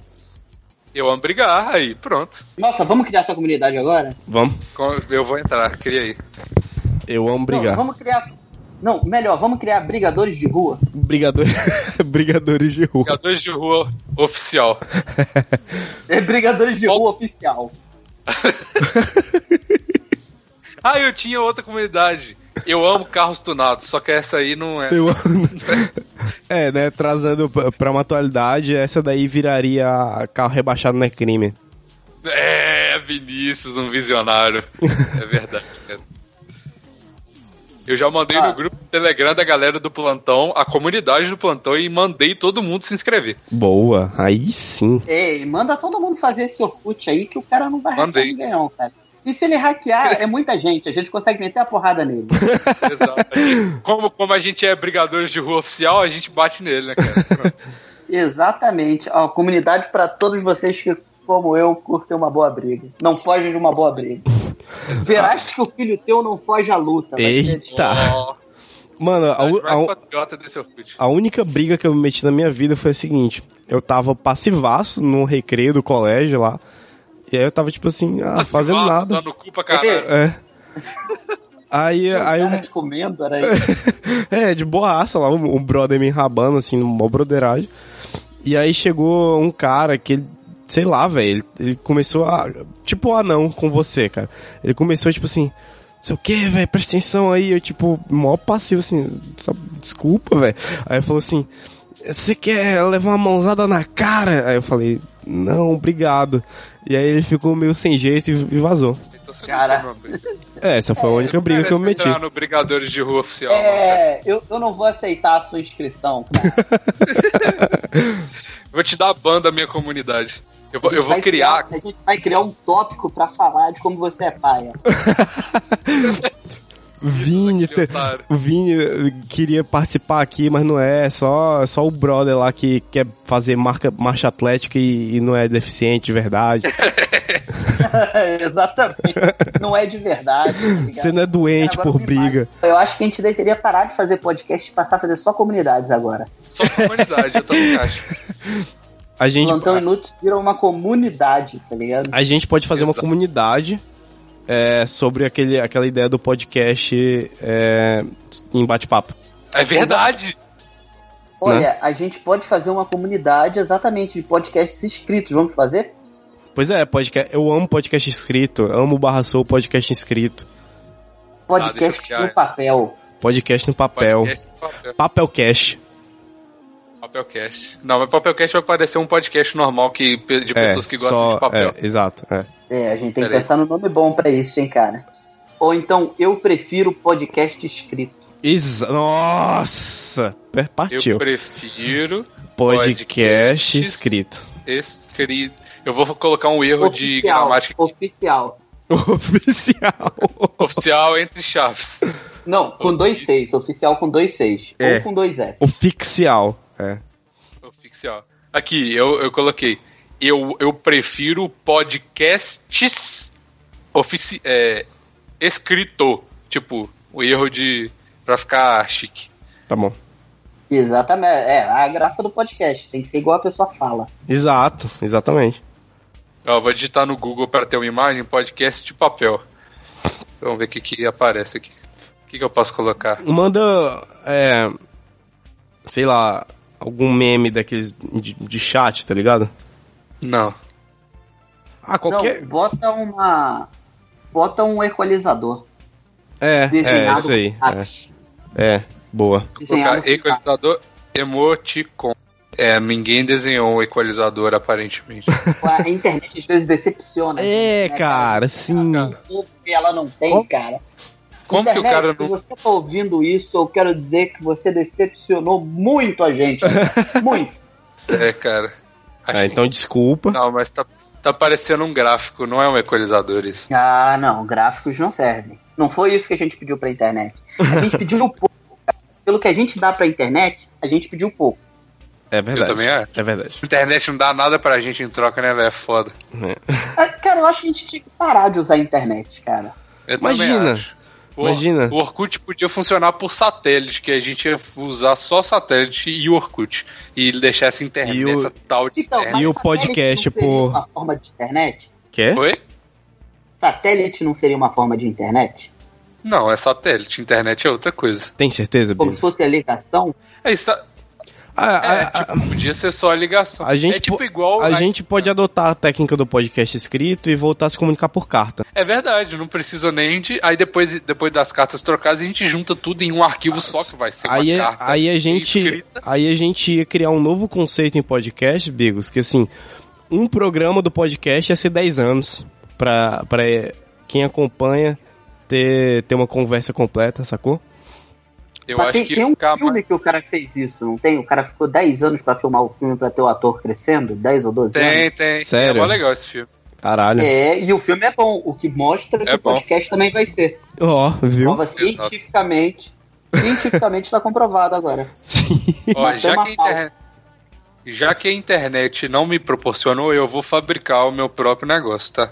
Eu amo brigar, aí, pronto. Nossa, vamos criar essa comunidade agora? Vamos? Eu vou entrar, cria aí. Eu amo Não, brigar. vamos criar. Não, melhor, vamos criar brigadores de rua. Brigador... Brigadores de rua. Jogadores de rua oficial. É brigadores de rua oficial. Ah, eu tinha outra comunidade. Eu amo carros tunados, só que essa aí não é. Eu amo. É, né? Trazendo pra- uma atualidade, essa daí viraria carro rebaixado não é crime. É, Vinícius, um visionário. É verdade, cara. Eu já mandei Ah. no grupo do Telegram da galera do plantão, a comunidade do plantão, e mandei todo mundo se inscrever. Boa, aí sim. Ei, manda todo mundo fazer esse Orkut aí que o cara não vai Mandei. ninguém, não, cara. E se ele hackear, é muita gente, a gente consegue meter a porrada nele. Exato. como, como a gente é brigadores de rua oficial, a gente bate nele, né, cara? Pronto. Exatamente. Ó, comunidade pra todos vocês que, como eu, curtem uma boa briga. Não fogem de uma boa briga. Verás que o filho teu não foge à luta. Eita. Mano, a, a, a, única briga que eu me meti na minha vida foi a seguinte: eu tava passivaço no recreio do colégio lá. E aí eu tava, tipo assim, ah, fazendo Nossa, nada. Dando cu pra caralho. É. Aí, aí cara um, te comendo, era isso. É, de boaça lá, um, um brother me enrabando, assim, numa broderagem. E aí chegou um cara que ele, sei lá, velho, ele, ele começou a. Tipo o anão com você, cara. Ele começou, tipo assim, sei o que, velho, presta atenção aí. Eu, tipo, mó passivo, assim, só, desculpa, velho. Aí ele falou assim: Você quer levar uma mãozada na cara? Aí eu falei: Não, obrigado. E aí ele ficou meio sem jeito e vazou. Então você Cara. não briga. É, essa foi a única briga que eu meti. entrar no Brigadores de Rua Oficial. né? É, eu, eu não vou aceitar a sua inscrição, cara. Vou te dar a banda da minha comunidade. Eu vou, eu vou Vai criar. A gente vai criar um tópico pra falar de como você é paia. Vini, Que te- o Vini eh, queria participar aqui, mas não é. Só, só o brother lá que quer fazer marca, marcha atlética e, e não é deficiente de verdade. Exatamente. Não é de verdade. tá? Você não é doente por briga. faz. Eu acho que a gente deveria parar de fazer podcast e passar a fazer só comunidades agora. Só comunidade, eu também acho. A gente, Plantão Inútil vira uma comunidade, tá ligado? a gente pode fazer uma Exato. comunidade é, sobre aquele, aquela ideia do podcast é, em bate-papo. É verdade. Olha, né? a gente pode fazer uma comunidade exatamente de podcasts inscritos. Vamos fazer? Pois é, podcast, eu amo podcast escrito, amo o Barra Soul podcast inscrito, Ah, Podcast criar. no papel. podcast no papel, Podcast, papel, papelcast. Papelcast. Não, mas papelcast vai parecer um podcast normal que, de É, pessoas que gostam só, de papel. é, exato, é. É, a gente tem que pensar no nome bom pra isso, hein, cara. Ou então, eu prefiro podcast escrito. Exa Nossa! Partiu. Eu prefiro Podcast escrito. escrito. Eu vou colocar um erro de Oficial. gramática. Oficial. Oficial. Oficial entre chaves. Não, com dois seis. Oficial com dois seis. É. Ou com dois F. Oficial. É. Oficial. Aqui, eu, eu coloquei. Eu, eu prefiro podcasts ofici é, escrito. Tipo, o erro de. pra ficar chique. Tá bom. Exatamente. É, a graça do podcast. Tem que ser igual a pessoa fala. Exato, exatamente. Ó, vou digitar no Google para ter uma imagem, podcast de papel. Vamos ver o que, que aparece aqui. O que, que eu posso colocar? Manda, é, sei lá, algum meme daqueles de, de chat, tá ligado? Não. Ah, qualquer... Não, bota uma. Bota um equalizador. é, é, Desenhado isso aí. É, é, boa. Desenhado colocar equalizador emoticon. É, ninguém desenhou um equalizador aparentemente. A internet às vezes decepciona. É, gente, né, cara, sim. O que ela não tem, cara. Como que o Internet, cara Se não. você tá ouvindo isso, eu quero dizer que você decepcionou muito a gente. muito. É, cara. Acho Ah, então desculpa. que- Não, mas tá, tá parecendo um gráfico, não é um equalizador isso. Ah, não, gráficos não servem. Não foi isso que a gente pediu pra internet. A gente pediu pouco. cara. Pelo que a gente dá pra internet, a gente pediu pouco. É verdade. Eu também acho. É verdade. A internet não dá nada pra gente em troca, né, velho? É foda. Ah, Cara, eu acho que a gente tinha que parar de usar a internet, cara. Eu também Imagina. O, Imagina. O Orkut podia funcionar por satélite, que a gente ia usar só satélite e o Orkut. E deixar essa internet, E o- essa tal de Então, internet. E o satélite podcast não seria por- uma forma de internet? Quer? Oi? Satélite não seria uma forma de internet? Não, é satélite. Internet é outra coisa. Tem certeza, Como se fosse a ligação? É, isso tá- Ah, é, a- a- tipo, podia ser só a ligação. a gente é tipo po- igual. a gente pode adotar a técnica do podcast escrito e voltar a se comunicar por carta. É verdade, não precisa nem de. Aí depois, depois das cartas trocadas, a gente junta tudo em um arquivo só que vai ser uma Aí, é- carta. aí a gente, escrita. aí a gente ia criar um novo conceito em podcast, Bigos, que assim, um programa do podcast ia ser 10 anos pra, pra quem acompanha ter, ter uma conversa completa, sacou? Eu Mas acho tem, que tem um ficar filme mais- que o cara fez isso, não tem? O cara ficou 10 anos pra filmar o filme pra ter o ator crescendo? 10 ou 12 Tem, anos? tem. Sério? É mó legal esse filme. Caralho. É, e o filme é bom, o que mostra que É o bom. podcast também vai ser. Ó, viu? Prova cientificamente. Cientificamente está comprovado agora. Sim. Ó, já, que a internet, já que a internet não me proporcionou, eu vou fabricar o meu próprio negócio, tá?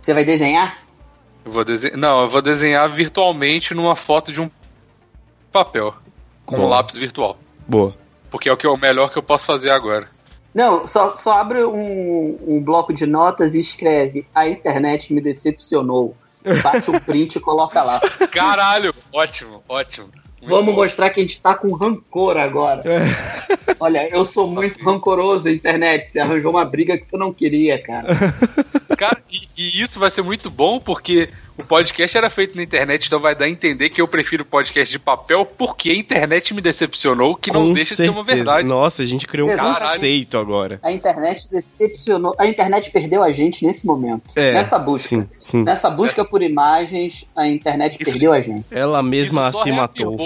Você vai desenhar? Eu vou desenhar. Não, eu vou desenhar virtualmente numa foto de um papel. Com um Bom. lápis virtual. Boa. Porque é o que é o melhor que eu posso fazer agora. Não, só, só abre um, um bloco de notas e escreve: A internet me decepcionou. Bate um print e coloca lá. Caralho! ótimo, ótimo. Muito Vamos bom. mostrar que a gente tá com rancor agora. Olha, eu sou muito rancoroso, internet. Você arranjou uma briga que você não queria, cara. Cara, e, e isso vai ser muito bom porque o podcast era feito na internet, então vai dar a entender que eu prefiro podcast de papel porque a internet me decepcionou, que não Com deixa de ser uma certeza. verdade. Nossa, a gente criou um Caralho. conceito agora. A internet decepcionou. A internet perdeu a gente nesse momento. É, Nessa busca. Sim, sim. Nessa busca por imagens, a internet Isso- perdeu a gente. Ela mesma se matou.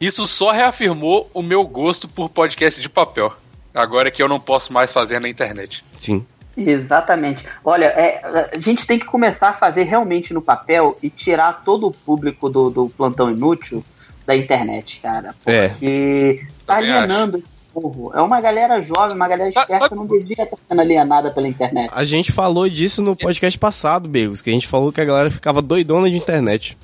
Isso só reafirmou o meu gosto por podcast de papel. Agora que eu não posso mais fazer na internet. Sim. Exatamente. Olha, é, a gente tem que começar a fazer realmente no papel e tirar todo o público do, do plantão inútil da internet, cara. É. Porque tá Também alienando esse povo. É uma galera jovem, uma galera esperta, sabe- não devia estar sendo alienada pela internet. A gente falou disso no podcast passado, Begos, que a gente falou que a galera ficava doidona de internet.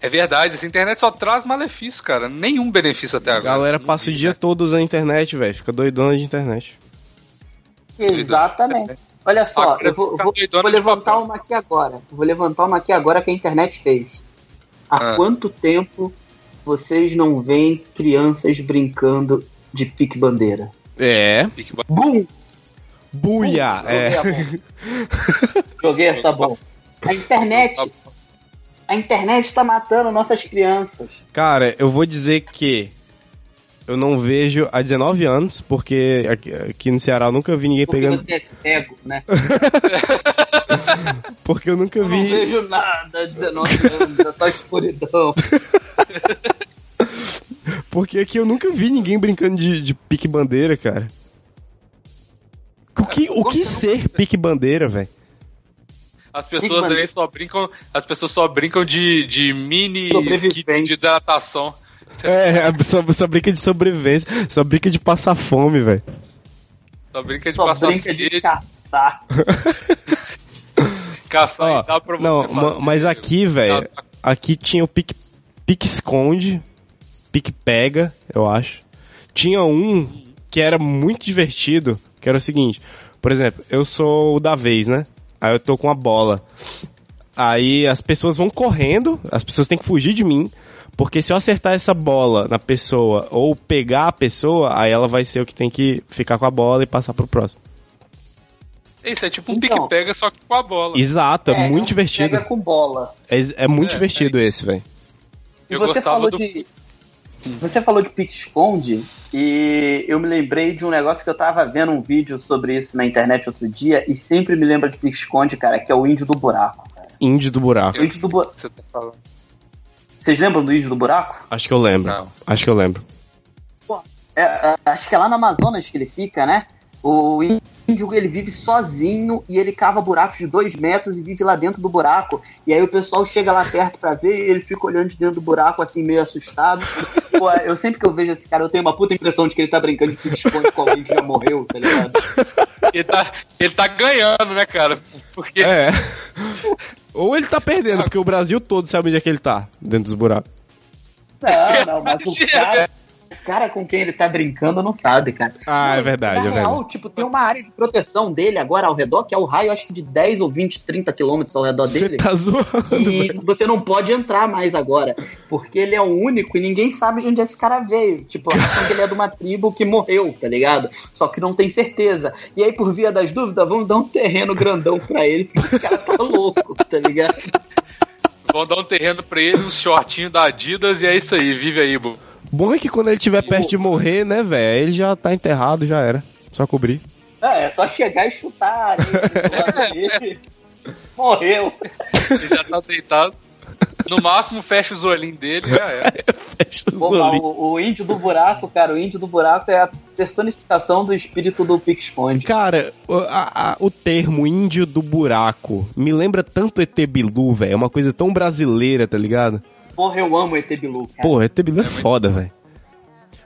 É verdade, essa internet só traz malefício, cara. Nenhum benefício até A agora. galera Não passa o dia todo usando a internet, velho. Fica doidona de internet. Exatamente. Olha só, eu vou, fica vou- vou levantar uma aqui agora. Vou levantar uma aqui agora que a internet fez. Há Ah. quanto tempo vocês não veem crianças brincando de pique-bandeira? É. Bum! Buia! Joguei É. Joguei essa bomba. A internet, a internet está matando nossas crianças. Cara, eu vou dizer que eu não vejo há 19 anos, porque aqui, aqui no Ceará eu nunca vi ninguém Porque pegando. você é cego, né? Porque eu nunca Eu não vi. vejo nada há 19 anos, é só escuridão. Porque aqui eu nunca vi ninguém brincando de, de pique-bandeira, cara. O que, o que ser pique-bandeira, velho? As pessoas aí só brincam. As pessoas só brincam de, de mini kits de hidratação. É, só, só brinca de sobrevivência, só brinca de passar fome, velho. Só brinca de Só passar brinca de sede, caçar. caçar Ó, e dá pra você não, fazer. ma- mas aqui, velho, aqui tinha o pique, pique esconde, pique pega, eu acho. Tinha um que era muito divertido, que era o seguinte, por exemplo, eu sou o da vez, né? Aí eu tô com a bola. Aí as pessoas vão correndo, as pessoas têm que fugir de mim, porque se eu acertar essa bola na pessoa ou pegar a pessoa, aí ela vai ser o que tem que ficar com a bola e passar pro próximo. Isso é tipo um Então. pique-pega, só que com a bola. Exato, é, É, muito divertido. Pega com bola. É, é muito É, divertido esse, velho. E Eu você gostava falou do- de. Você falou de pique-esconde e eu me lembrei de um negócio que eu tava vendo um vídeo sobre isso na internet outro dia e sempre me lembra de pique-esconde, cara, que é o índio do buraco. cara. Índio do buraco. O índio do bu... Você tá falando. Vocês lembram do índio do buraco? Acho que eu lembro. Não. Acho que eu lembro. É, é, acho que é lá no Amazonas que ele fica, né? O índio ele vive sozinho e ele cava buracos de dois metros e vive lá dentro do buraco. E aí o pessoal chega lá perto pra ver e ele fica olhando de dentro do buraco assim, meio assustado. Pô, eu sempre que eu vejo esse cara, eu tenho uma puta impressão de que ele tá brincando de pique-esconde com alguém que já morreu, tá ligado? Ele tá, ele tá ganhando, né, cara? Porque É. Ou ele tá perdendo, porque o Brasil todo sabe onde é que ele tá, dentro dos buracos. Não, não, mas o cara, cara com quem ele tá brincando não sabe, cara. Ah, é verdade, Na é real, verdade. tipo, tem uma área de proteção dele agora ao redor, que é o raio, acho que de 10 ou 20, 30 quilômetros ao redor Você dele. tá zoando, E velho. você não pode entrar mais agora, porque ele é o único e ninguém sabe de onde esse cara veio. Tipo, acham que ele é de uma tribo que morreu, tá ligado? Só que não tem certeza. E aí, por via das dúvidas, vamos dar um terreno grandão pra ele, porque o cara tá louco, tá ligado? vão dar um terreno pra ele, uns shortinhos da Adidas e é isso aí, vive aí, bu. Bom é que quando ele estiver perto de morrer, né, velho, ele já tá enterrado, já era. Só cobrir. É, é só chegar e chutar ali. Morreu. Ele já tá deitado. No máximo, fecha os olhinhos dele já é. Fecha os Pô, olhinhos. o, o índio do buraco, cara, o índio do buraco é a personificação do espírito do pique-esconde. Cara, o, a- a- o termo índio do buraco me lembra tanto ET Bilu, velho. É uma coisa tão brasileira, tá ligado? Porra, eu amo ET Bilu, cara. Porra, ET Bilu é foda, velho.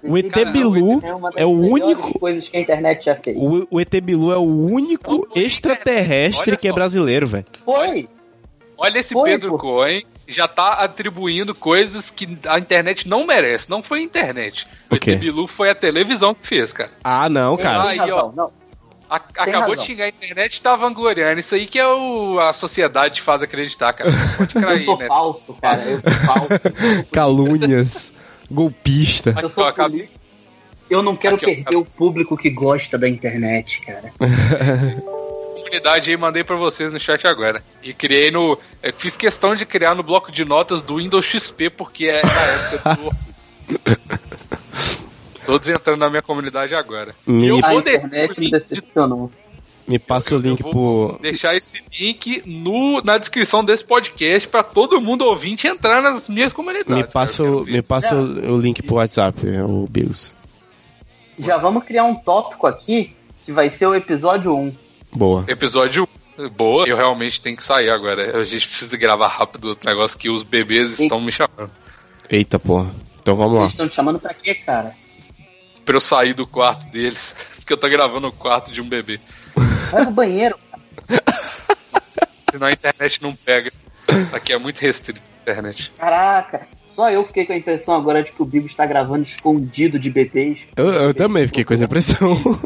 O ET Cara, Bilu é é o único. coisas que a internet já fez. O, o ET Bilu é o único extraterrestre Olha que é brasileiro, velho. Foi! Olha esse Foi, Pedro pô. Cohen, já tá atribuindo coisas que a internet não merece. Não foi a internet. O O quê? ET Bilu foi a televisão que fez, cara. Ah, não, cara. Aí, razão, ó. não. A- acabou razão. de xingar a internet e tá vangloriando. Isso aí que é o, a sociedade faz acreditar, cara. Pode Eu crer sou né? falso, cara. Eu sou falso. Calúnias. Golpista. Eu sou ó, acabei-. Eu não quero Aqui, ó, perder o público que gosta da internet, cara. comunidade aí, mandei pra vocês no chat agora. E criei no. é, fiz questão de criar no bloco de notas do Windows XP, porque é da época do. Todos entrando na minha comunidade agora. Me- E eu A vou, internet me decepcionou. Me passa o eu link vou pro. deixar esse link no, na descrição desse podcast pra todo mundo ouvinte entrar nas minhas comunidades. Me passa, o, me passa o, o link pro WhatsApp, o Bills. Já vamos criar um tópico aqui que vai ser o episódio 1. Boa. Episódio boa. Eu realmente tenho que sair agora. A gente precisa gravar rápido outro negócio que os bebês estão me chamando. Eita porra. Então vamos lá. Eles estão te chamando pra quê, cara? Pra eu sair do quarto deles. Porque eu tô gravando o quarto de um bebê. Vai no banheiro. Senão a internet não pega. Aqui é muito restrito a internet. Caraca, só eu fiquei com a impressão agora de que o Bigo está gravando escondido de bebês. Eu, eu também fiquei com essa impressão.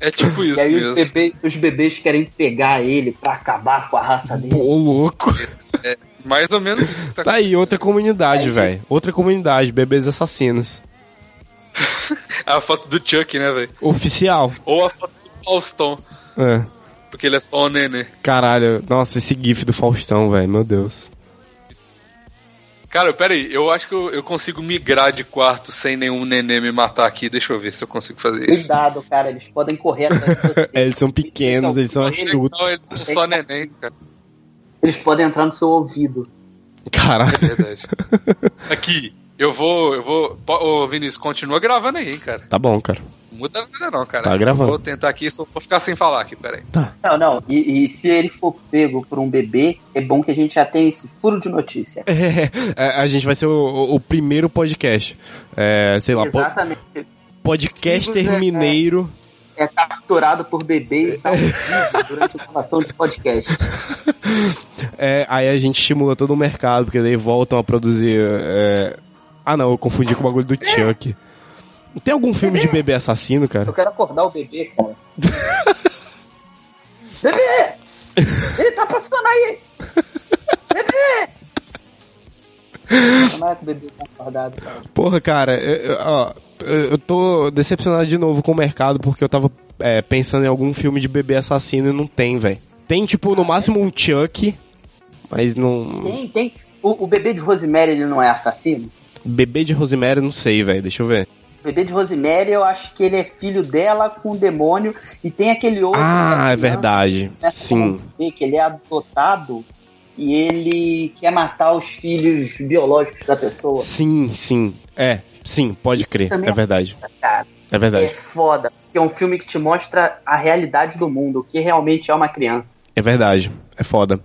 É tipo isso e aí os mesmo. bebês, os bebês querem pegar ele pra acabar com a raça dele. Pô, louco. Mais ou menos isso que tá Tá aí, outra comunidade, velho. Outra comunidade, bebês assassinos. A foto do Chuck, né, velho? Oficial. Ou a foto do Faustão. É. Porque ele é só um nenê. Caralho, nossa, esse gif do Faustão, velho, meu Deus. Cara, peraí, eu acho que eu, eu consigo migrar de quarto sem nenhum nenê me matar aqui. Deixa eu ver se eu consigo fazer isso. Cuidado, cara, eles podem correr atrás de você. É, eles são pequenos, eles são Não, astutos. eles são só neném, cara. Eles podem entrar no seu ouvido. Caralho. É verdade. Aqui, eu vou. Eu vou. Ô, Vinícius, continua gravando aí, cara. Tá bom, cara. muda nada não, cara. Tá gravando. Vou tentar aqui, só vou ficar sem falar aqui, peraí. Não, não. E, e se ele for pego por um bebê, é bom que a gente já tenha esse furo de notícia. É, a gente vai ser o, o primeiro podcast. É, sei lá, po- Exatamente. podcaster Amigos, é- mineiro. É capturado por bebê e salvo durante a gravação de podcast. É, aí a gente estimula todo o mercado, porque daí voltam a produzir. Ah, não, eu confundi com o bagulho do Chuck. Tem algum filme de bebê assassino, Eu cara? quero acordar o bebê, cara. bebê! Ele tá passando aí! Bebê! Não é que o bebê tá acordado, cara. Porra, cara, eu, eu- ó, eu eu tô decepcionado de novo com o mercado porque eu tava é, pensando em algum filme de bebê assassino e não tem, velho. Tem, tipo, no máximo um Chuck, mas não. Tem, tem. O, o bebê de Rosemary, ele não é assassino? Bebê de Rosemary, não sei, velho. Deixa eu ver. Bebê de Rosemary, eu acho que ele é filho dela com o demônio. E tem aquele outro. Ah, que é verdade. começa Sim. bebê, Que ele é adotado e ele quer matar os filhos biológicos da pessoa. Sim, sim. É, sim, pode crer. Também É verdade. É é verdade. foda. Porque é um filme que te mostra a realidade do mundo, o que realmente é uma criança. É verdade. É foda.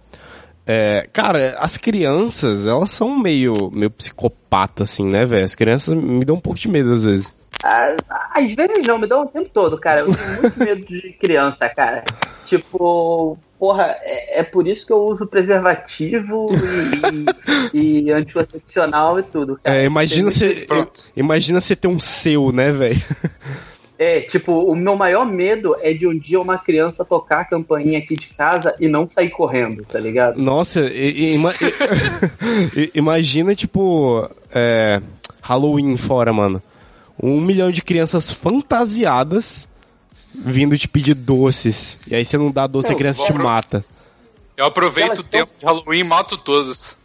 É, cara, as crianças, elas são meio, meio psicopata, assim, né, velho? As crianças me dão um pouco de medo às vezes. Ah, Às vezes não, me dá o tempo todo, cara. Eu tenho muito medo de criança, cara. Tipo, porra, é, é por isso que eu uso preservativo e, e anticoncepcional e tudo. Cara. É, imagina você. Imagina você ter um seu, né, velho? É, tipo, o meu maior medo é de um dia uma criança tocar a campainha aqui de casa e não sair correndo, tá ligado? Nossa, e- e ima- e- e- imagina, tipo, é, Halloween fora, mano. Um milhão de crianças fantasiadas vindo te pedir doces. E aí você não dá doce, a Não, criança te mata. Eu aproveito o tempo de Halloween e mato todas.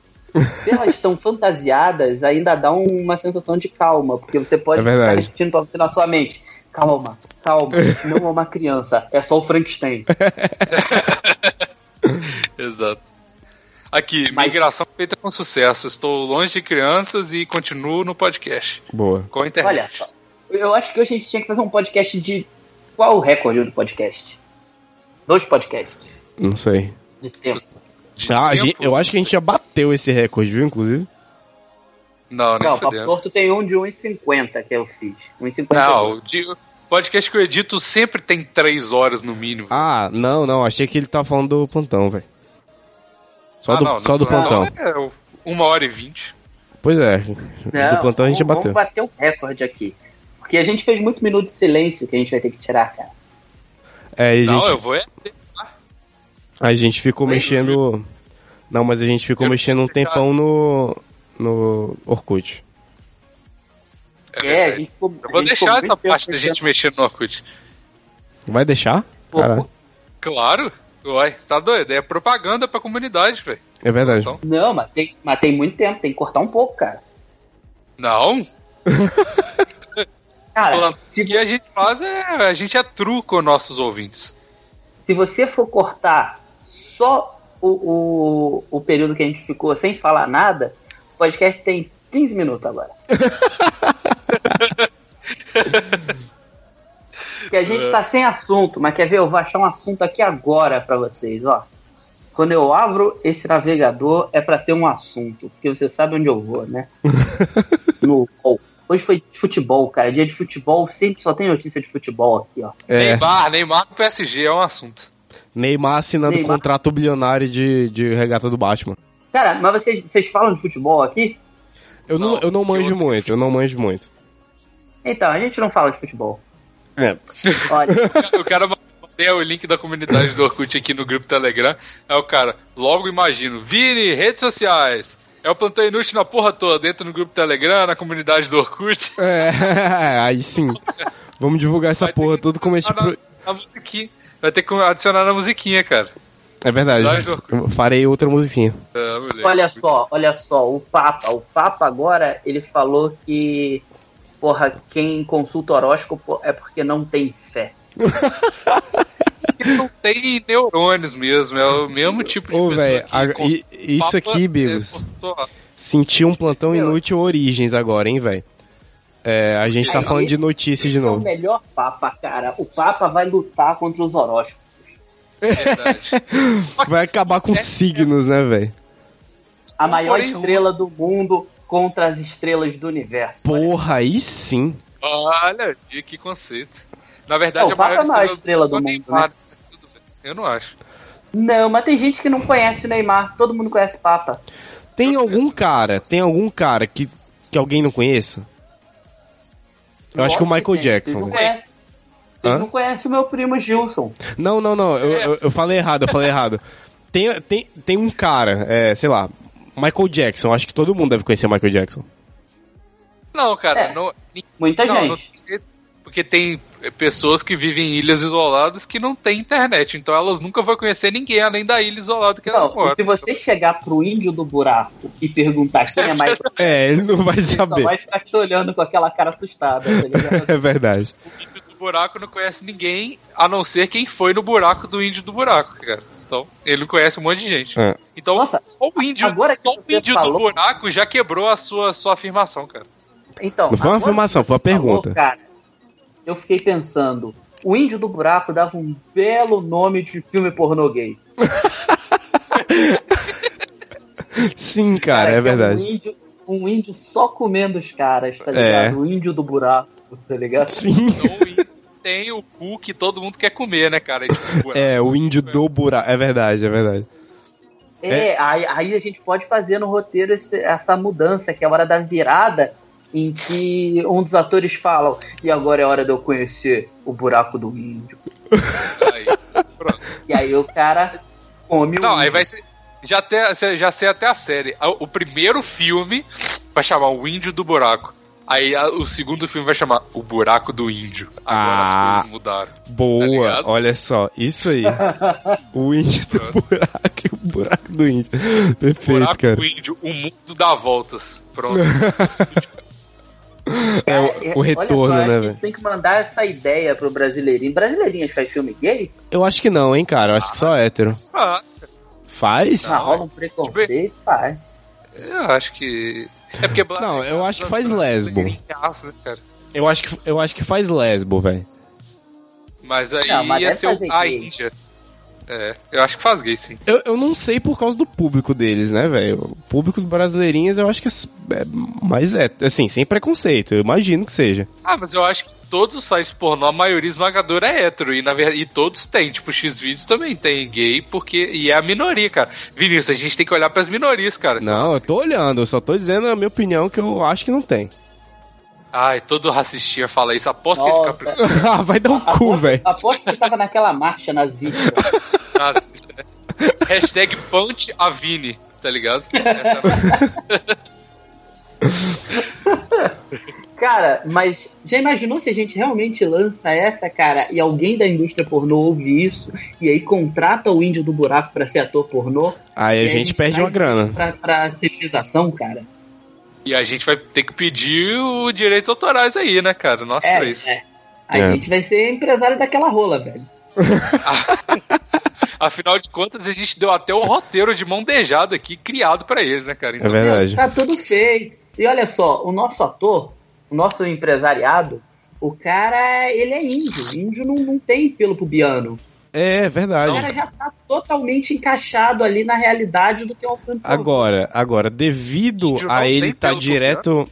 Se elas estão fantasiadas, ainda dá um- uma sensação de calma, porque você pode É verdade. ficar repetindo pra você na sua mente. Calma, calma, não é uma criança, é só o Frankenstein. Exato. Aqui, Mas- migração feita com sucesso. Estou longe de crianças e continuo no podcast. Boa. Com a internet. Olha só, eu acho que hoje a gente tinha que fazer um podcast de. Qual o recorde do podcast? Dois podcasts Não sei. de tempo. De Ah, a tempo? gente- eu acho que a gente já bateu esse recorde, viu, inclusive? Não, nem Não, o Papo. Torto tem um de 1,50 que eu fiz. 1,50. Não, o de- o podcast que eu edito sempre tem três horas no mínimo. Ah, não, não. Achei que ele tava falando do plantão, velho. Só, Ah, do, não, só no do plantão. É uma hora e vinte. Pois é. Não, do plantão a gente já vamos- bateu. Vamos bater o recorde aqui. Porque a gente fez muito minuto de silêncio que a gente vai ter que tirar, cara. É, e a Não, gente, eu vou é. a gente ficou Oi, mexendo. Não, mas a gente ficou Eu mexendo um tempão no. No Orkut. É, a gente ficou. Eu vou a gente deixar essa parte da gente mexendo no Orkut. Vai deixar? Claro. Uai, você tá doido? É propaganda pra comunidade, velho. É verdade. Então- Não, mas tem, mas tem muito tempo, tem que cortar um pouco, cara. Não. Cara, se, o que a gente faz é. A gente é true com nossos ouvintes. se você for cortar só o, o, o período que a gente ficou sem falar nada, o podcast tem 15 minutos agora. Porque a gente tá sem assunto, mas quer ver? Eu vou achar um assunto aqui agora pra vocês, ó. Quando eu abro esse navegador é pra ter um assunto, porque você sabe onde eu vou, né? No UOL. Hoje foi de futebol, cara. Dia de futebol, sempre só tem notícia de futebol aqui, ó. É, Neymar, Neymar no PSG é um assunto. Neymar assinando Neymar. contrato bilionário de, de regata do Batman. Cara, mas vocês, vocês falam de futebol aqui? Eu não, Não, eu não manjo outro muito, eu não manjo muito. Então, a gente não fala de futebol. É. Olha, O cara mandou o link da comunidade do Orkut aqui no grupo Telegram. Aí o cara, logo imagino, Vini, redes sociais. É o plantão inútil na porra toda, dentro no grupo Telegram, na comunidade do Orkut. É, aí sim. Vamos divulgar essa Vai porra tudo como esse na musiquinha. Vai ter que adicionar na musiquinha, cara. É verdade. Eu farei outra musiquinha. Moleque. olha só, olha só, o Papa, o Papa agora, ele falou que, porra, quem consulta horóscopo é porque não tem fé. Não tem neurônios mesmo, é o mesmo tipo de Ô, a- cons- isso Papa aqui, é Bigos. postou- Senti um plantão inútil Origens agora, hein, velho. É, a gente tá Aí, falando de notícia de Esse é o novo. melhor Papa, cara. O Papa vai lutar contra os horóscopos. Verdade. Vai acabar com signos, né, velho? A maior porém, estrela do mundo contra as estrelas do universo. Porra, aí sim. Olha, que conceito. Na verdade, Não, a o Papa maior é a maior estrela, estrela do é o mundo, Neymar, tudo bem. Eu não acho. Não, mas tem gente que não conhece o Neymar. Todo mundo conhece Papa. Tem algum cara, tem algum cara que, que alguém não conheça? Eu acho que o Michael tem. Jackson. Vocês não conhecem, vocês Hã? não conhecem o meu primo Gilson. Não, não, não, eu, eu, eu falei errado, eu falei errado. Tem, tem, tem um cara, é, sei lá, Michael Jackson, acho que todo mundo deve conhecer Michael Jackson. Não, cara, É. não, Muita não, gente. não porque tem pessoas que vivem em ilhas isoladas que não têm internet, então elas nunca vão conhecer ninguém além da ilha isolada que elas Não, moram. e se você chegar pro índio do buraco e perguntar quem é mais, É, ele não vai ele só saber. vai ficar te olhando com aquela cara assustada, tá ligado? É verdade. Buraco não conhece ninguém, a não ser quem foi no buraco do índio do buraco, cara. Então, ele não conhece um monte de gente. É. Então, Nossa, só o índio, agora que só o índio falou- do buraco já quebrou a sua, sua afirmação, cara. Então, Não foi uma afirmação, foi uma você falou, pergunta. cara, eu fiquei pensando, o índio do buraco dava um belo nome de filme pornô gay. Sim, cara, é que verdade. um, índio, um índio só comendo os caras, tá É. ligado? O índio do buraco, tá ligado? Sim. O tem o cu que todo mundo quer comer, né, cara? Tipo. É, o índio do buraco. É verdade, é verdade. É, aí, aí a gente pode fazer no roteiro esse- essa mudança, que é a hora da virada, em que um dos atores falam, e agora é hora de eu conhecer o buraco do índio. Aí, pronto. E aí o cara come o Não, aí índio. vai ser. Já, até, já sei até a série. O primeiro filme vai chamar O Índio do Buraco. Aí a- o segundo filme vai chamar O Buraco do Índio. Agora Ah. as coisas mudaram. Tá Boa, ligado? olha só, isso aí. O índio do buraco e o buraco do índio. Perfeito, Buraco cara. do Índio, o mundo dá voltas. Pronto. É o, Cara, o retorno, olha só, né, velho? tem que mandar essa ideia pro brasileirinho. Brasileirinhas faz filme gay? Eu acho que não, hein, cara. Eu acho que só hétero. ah, Faz? Ah, rola um preconceito, faz. eu acho que. É porque. Não, eu acho que faz lesbo. né? Eu acho que, eu acho que faz lesbo, velho. Mas aí Não, mas ia ser o, a. Índia. É, eu acho que faz gay, sim. Eu, eu não sei por causa do público deles, né, velho? O público do Brasileirinhas eu acho que é, é mais é, assim, sem preconceito. Eu imagino que seja. Ah, mas eu acho que todos os sites pornô, a maioria esmagadora é hétero. E, na verdade, e todos têm. Tipo, o X-Vídeos também tem gay, porque. E é a minoria, cara. Vinícius, a gente tem que olhar pras minorias, cara. Não, eu tô olhando, eu só tô dizendo a minha opinião que eu acho que não tem. Ai, todo racistinha fala isso. Aposto que é de Nossa. Capricórnio. ah, vai dar um cu, velho. aposto que tava naquela marcha nazista. Racista. Hashtag Punch Avini, tá ligado? Essa- Cara, mas já imaginou se a gente realmente lança essa, cara, e alguém da indústria pornô ouve isso e aí contrata o índio do buraco pra ser ator pornô? Aí a E gente perde uma grana. Pra, pra civilização, cara. E a gente vai ter que pedir os direitos autorais aí, né, cara? Nós É, três. é. É. a gente vai ser empresário daquela rola, velho. Afinal de contas, a gente deu até um roteiro de mão beijada aqui, criado pra eles, né, cara? É verdade. Tá tudo feito. E olha só, o nosso ator, o nosso empresariado, o cara, ele é índio. Índio não, não tem pelo pubiano. É O verdade. cara já tá totalmente encaixado ali na realidade do que é um filme. Agora, agora, devido a ele estar pelo direto.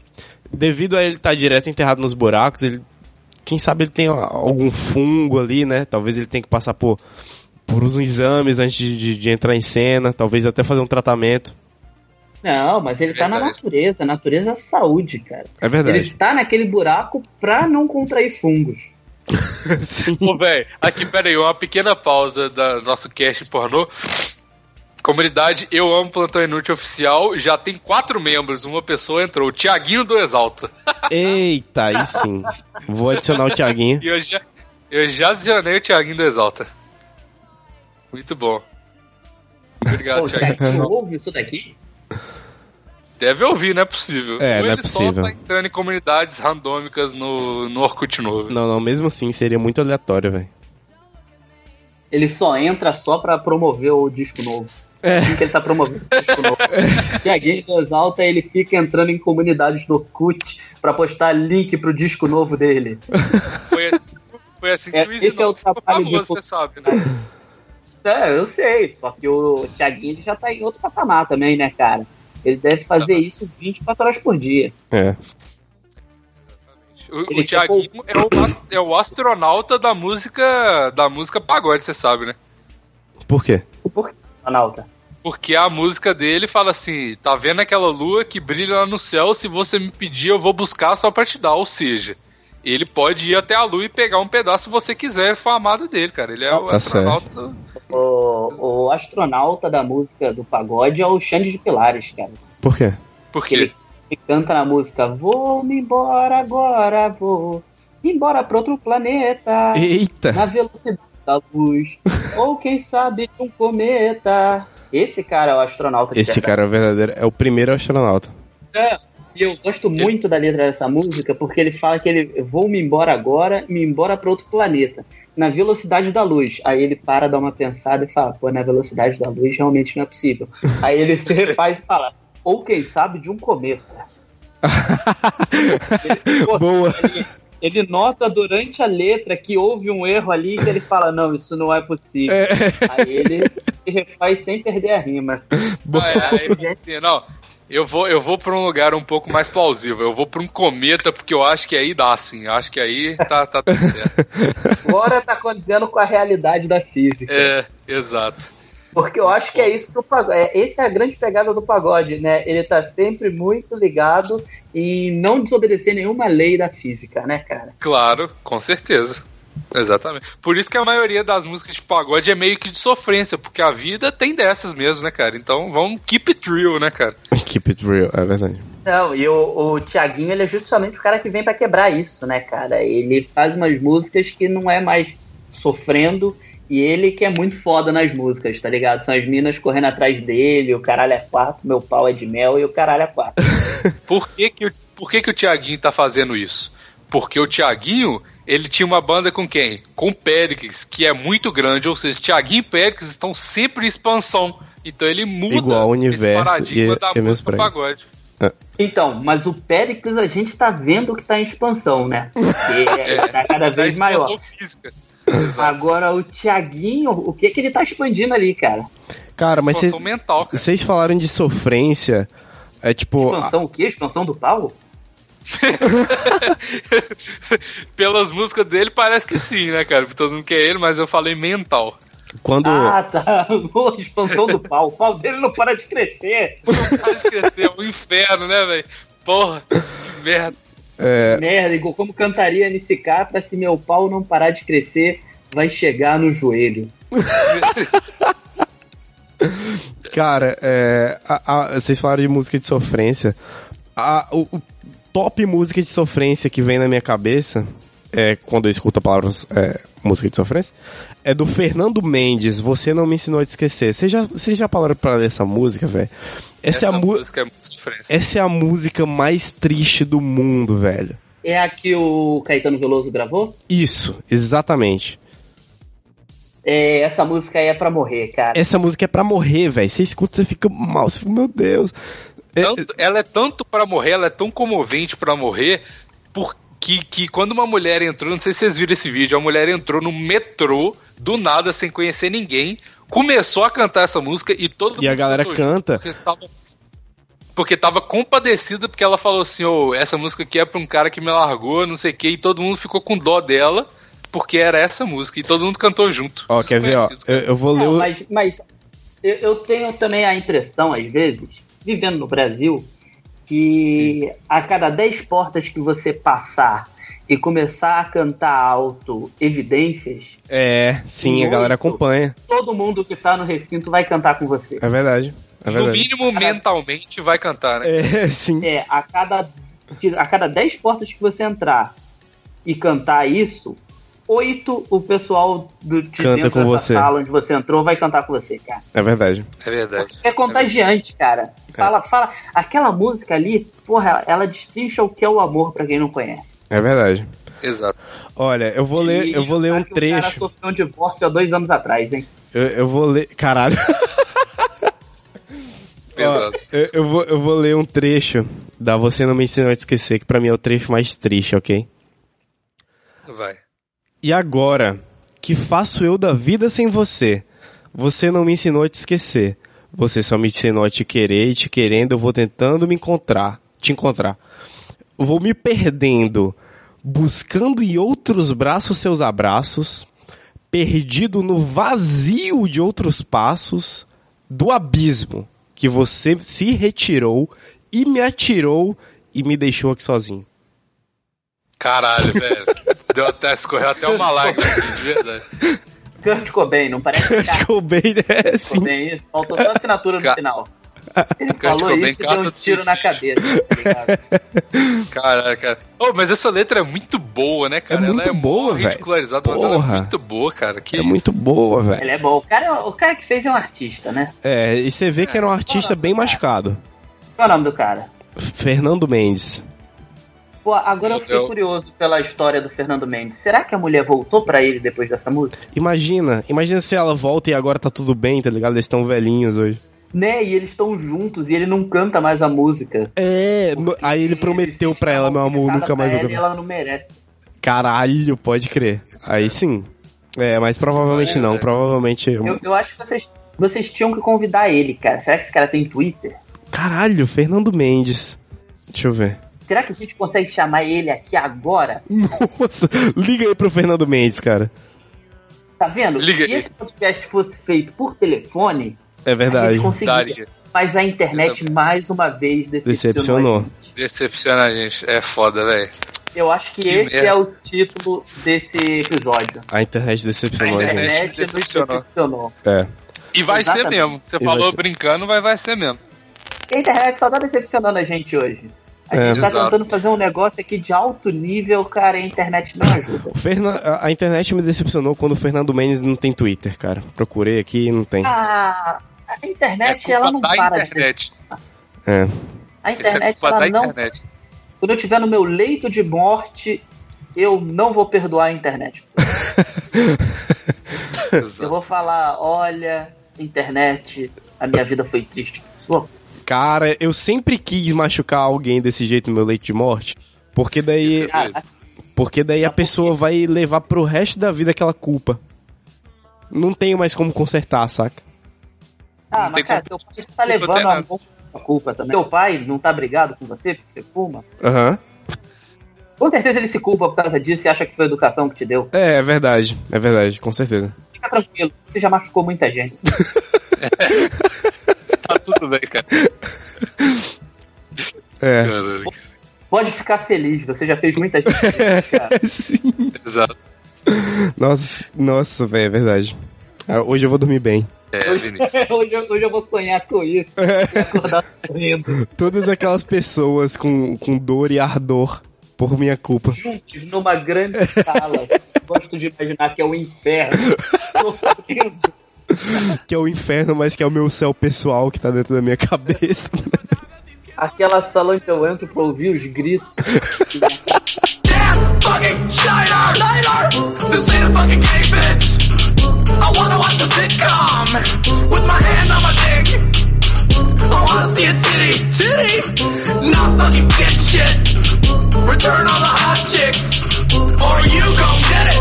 Devido a ele estar direto enterrado nos buracos, ele. Quem sabe ele tem algum fungo ali, né? Talvez ele tenha que passar por, por uns exames antes de, de- de entrar em cena, talvez até fazer um tratamento. Não, mas ele tá na natureza. Natureza é saúde, cara. É verdade. Ele tá naquele buraco pra não contrair fungos. Sim. Ô, velho, aqui, pera aí, uma pequena pausa da nosso cast pornô. Comunidade Eu Amo Plantão Inútil Oficial já tem quatro membros. Uma pessoa entrou, o Tiaguinho do Exalta. Eita, aí sim. Vou adicionar o Thiaguinho. E eu já, eu já adicionei o Tiaguinho do Exalta. Muito bom. Obrigado, Tiaguinho. Tiaguinho, ouve isso daqui? Deve ouvir, não é possível. É, Ou não é ele possível. só tá entrando em comunidades randômicas no, no Orkut novo. Não, não, mesmo assim seria muito aleatório, velho. Ele só entra só pra promover o disco novo. assim que ele tá promovendo o disco novo. Tiaguinho em voz alta, ele fica entrando em comunidades do Orkut pra postar link pro disco novo dele. Foi, foi assim que É, o esse é o Easy ficou trabalho de famoso, fo- você sabe, né? É, eu sei, só que o Tiaguinho ele já tá em outro patamar também, né, cara? Ele deve fazer isso 24 horas por dia. É. O, o Thiaguinho é o, é o astronauta da música da música pagode, você sabe, né? Por quê? Por que, Ronaldo? Porque a música dele fala assim: tá vendo aquela lua que brilha lá no céu? Se você me pedir, eu vou buscar só pra te dar. Ou seja, ele pode ir até a lua e pegar um pedaço se você quiser, foi a amada dele, cara. Ele é o Tá astronauta. do- O, o astronauta da música do pagode é o Xande de Pilares, cara. Por quê? Por Ele, ele canta na música Vou-me embora agora, vou embora pra outro planeta. Eita! Na velocidade da luz. ou quem sabe um cometa. Esse cara é o astronauta de Esse cara é o verdadeiro. É o primeiro astronauta. É, eu gosto muito da letra dessa música porque ele fala que ele vou me embora agora, me embora para outro planeta, na velocidade da luz. Aí ele para, dá uma pensada e fala: pô, na velocidade da luz realmente não é possível. Aí ele se refaz e fala: ou quem sabe de um cometa. Ele- pô, Boa! ele, ele nota durante a letra que houve um erro ali que ele fala: não, isso não é possível. Aí ele se refaz sem perder a rima. É, aí ele fala assim, não, eu vou, eu vou pra um lugar um pouco mais plausível. Eu vou pra um cometa, porque eu acho que aí dá, assim. Eu acho que aí tá, tá tudo certo. Agora tá condizendo com a realidade da física. É, exato. Porque eu acho que é isso que o pagode. É, essa é a grande pegada do pagode, né? Ele tá sempre muito ligado em não desobedecer nenhuma lei da física, né, cara? Claro, com certeza. Exatamente. Por isso que a maioria das músicas de pagode é meio que de sofrência, porque a vida tem dessas mesmo, né, cara? Então vamos keep it real, né, cara? Keep it real, é verdade. Não, e o, o Tiaguinho, ele é justamente o cara que vem pra quebrar isso, né, cara? Ele faz umas músicas que não é mais sofrendo, e ele que é muito foda nas músicas, tá ligado? São as minas correndo atrás dele, o caralho é quatro, meu pau é de mel e o caralho é quatro. Por que, que, o- por que, que o Tiaguinho tá fazendo isso? Porque o Tiaguinho, ele tinha uma banda com quem? Com o Pericles, que é muito grande, ou seja, Tiaguinho e Pericles estão sempre em expansão. Então ele muda Igual o universo esse paradigma e- da e meus música pagode. Então, mas o Péricles a gente tá vendo que tá em expansão, né? Porque tá cada Da vez maior. expansão física. Exato. Agora o Tiaguinho, o que que ele tá expandindo ali, cara? Cara, mas vocês Expansão mental, cara. vocês falaram de sofrência. É tipo. Expansão o quê? Expansão do pau? Pelas músicas dele parece que sim, né, cara? Porque todo mundo quer ele, mas eu falei mental. Quando. Ah, tá. Expansão do pau. O pau dele não para de crescer. Não pode crescer, é um inferno, né, velho? Porra, que merda. É, Merda, igual como cantaria NCK pra se meu pau não parar de crescer, vai chegar no joelho. Cara, é, a- a- vocês falaram de música de sofrência. A- o, o top música de sofrência que vem na minha cabeça, é, quando eu escuto a palavra é, música de sofrência, é do Fernando Mendes, Você Não Me Ensinou a Te Esquecer. Vocês já, vocês já pararam pra ler essa música, velho? Essa, é a mu- música é muito diferente. essa é a música mais triste do mundo, velho. É a que o Caetano Veloso gravou? Isso, exatamente. É, essa música aí é pra morrer, cara. Essa música é pra morrer, velho. Você escuta, você fica mal, você fica, meu Deus. É- Tanto- ela é tanto pra morrer, ela é tão comovente pra morrer, porque que quando uma mulher entrou, não sei se vocês viram esse vídeo, a mulher entrou no metrô, do nada, sem conhecer ninguém, começou a cantar essa música e todo E a galera canta. Porque tava, porque tava compadecida, porque ela falou assim, ô, essa música aqui é pra um cara que me largou, não sei o que, e todo mundo ficou com dó dela, porque era essa música, e todo mundo cantou junto. Ó, quer ver, ó? Eu, eu vou ler Não, o... mas, mas eu, eu tenho também a impressão, às vezes, vivendo no Brasil, que a cada 10 portas que você passar e começar a cantar alto evidências, É, sim, a galera acompanha. todo mundo que tá no recinto vai cantar com você. É verdade. É No verdade. mínimo, mentalmente, vai cantar, né? É, sim. É, a cada, a cada 10 portas que você entrar e cantar isso, oito o pessoal do, de Canta dentro com você. sala onde você entrou vai cantar com você, cara. É verdade. É verdade. É contagiante, cara. Fala, fala. Aquela música ali, porra, ela destrincha o que é o amor pra quem não conhece. É verdade. Exato. Olha, eu vou ler, eu vou ler um que O cara trecho. sofreu um divórcio há dois anos atrás, hein? Eu, eu vou ler. Caralho. Eu, eu vou, eu vou ler um trecho da Você Não Me Ensinou a Esquecer, que pra mim é o trecho mais triste, ok? E agora, que faço eu da vida sem você? Você não me ensinou a te esquecer. Você só me ensinou a te querer e te querendo eu vou tentando me encontrar, te encontrar. Vou me perdendo, buscando em outros braços seus abraços, perdido no vazio de outros passos do abismo que você se retirou e me atirou e me deixou aqui sozinho. Caralho, velho. Deu até, escorreu até uma lágrima aqui, de verdade. Kurt Cobain, não parece que Kurt Ficou bem, né? Sim. Cobain isso? Faltou só a assinatura no Ca- final. Ele Kurt falou Cobain isso e deu um tiro na cabeça, tá ligado? Caralho, cara. Oh, mas essa letra é muito boa, né, cara? É muito ela é boa, velho. ridicularizada, mas ela é muito boa, cara. Que É isso? muito boa, velho. Ele é bom. O cara, o cara que fez é um artista, né? É, e você vê que era um artista bem machucado. Qual é o nome do cara? Fernando Mendes. Pô, agora eu fiquei curioso pela história do Fernando Mendes. Será que a mulher voltou pra ele depois dessa música? Imagina, imagina se ela volta e agora tá tudo bem, tá ligado? Eles estão velhinhos hoje. Né? E eles estão juntos e ele não canta mais a música. É, no- aí ele prometeu pra ela, meu amor, nunca mais vou E cantar. ela não merece. Caralho, pode crer. Aí sim. É, mas provavelmente não, provavelmente... Eu, eu acho que vocês, vocês tinham que convidar ele, cara. Será que esse cara tem Twitter? Caralho, Fernando Mendes. Deixa eu ver. Será que a gente consegue chamar ele aqui agora? Nossa, liga aí pro Fernando Mendes, cara. Tá vendo? Liga Se esse podcast fosse feito por telefone, É a verdade. gente conseguiria. Mas a internet, mais uma vez, decepcionou. a Decepcionou. Decepciona a gente. É foda, velho. Eu acho que, Que esse merda. é o título desse episódio. A internet decepcionou A a gente. internet decepcionou. decepcionou. É. E vai Exatamente. ser mesmo. Você E falou brincando, vai, vai ser mesmo. Porque a internet só tá decepcionando a gente hoje. A É. gente tá Exato. tentando fazer um negócio aqui de alto nível, cara, e a internet não ajuda. O Ferna- a- a internet me decepcionou quando o Fernando Mendes não tem Twitter, cara. Procurei aqui e não tem. Ah, a internet, é ela não da para internet. É. de... A Isso é internet, culpa da ela não... internet. Quando eu estiver no meu leito de morte, eu não vou perdoar a internet. Eu vou falar, olha, internet, a minha vida foi triste. Pô, Cara, eu sempre quis machucar alguém desse jeito no meu leito de morte. Porque daí, cara, porque daí a pessoa vai levar pro resto da vida aquela culpa. Não tenho mais como consertar, saca? ah, Não tem mas cara, como- seu pai tá levando a culpa também. Seu pai não tá brigado com você porque você fuma? Aham. Com certeza ele se culpa por causa disso e acha que foi a educação que te deu. É, é verdade. É verdade, com certeza. Fica tranquilo, você já machucou muita gente. Tudo bem, cara. É. Caralho. Pode ficar feliz, você já fez muita gente feliz, cara. Sim. Exato. Nossa, nossa, velho, é verdade. Ah, Hoje eu vou dormir bem. É, Vinícius. hoje, eu- hoje eu vou sonhar com isso. E acordar sorrindo. Todas aquelas pessoas com, com dor e ardor por minha culpa. Juntos, numa grande sala. Gosto de imaginar que é o inferno. Sorrindo. Que é o inferno, mas que é o meu céu pessoal que tá dentro da minha cabeça. Aquela sala onde eu entro pra ouvir os gritos. Damn fucking Schneider! Schneider! This ain't a fucking game, bitch! I wanna watch a sitcom with my hand on my dick. I wanna see a titty, titty, not fucking get shit. Return all the hot chicks, or you gon' get it,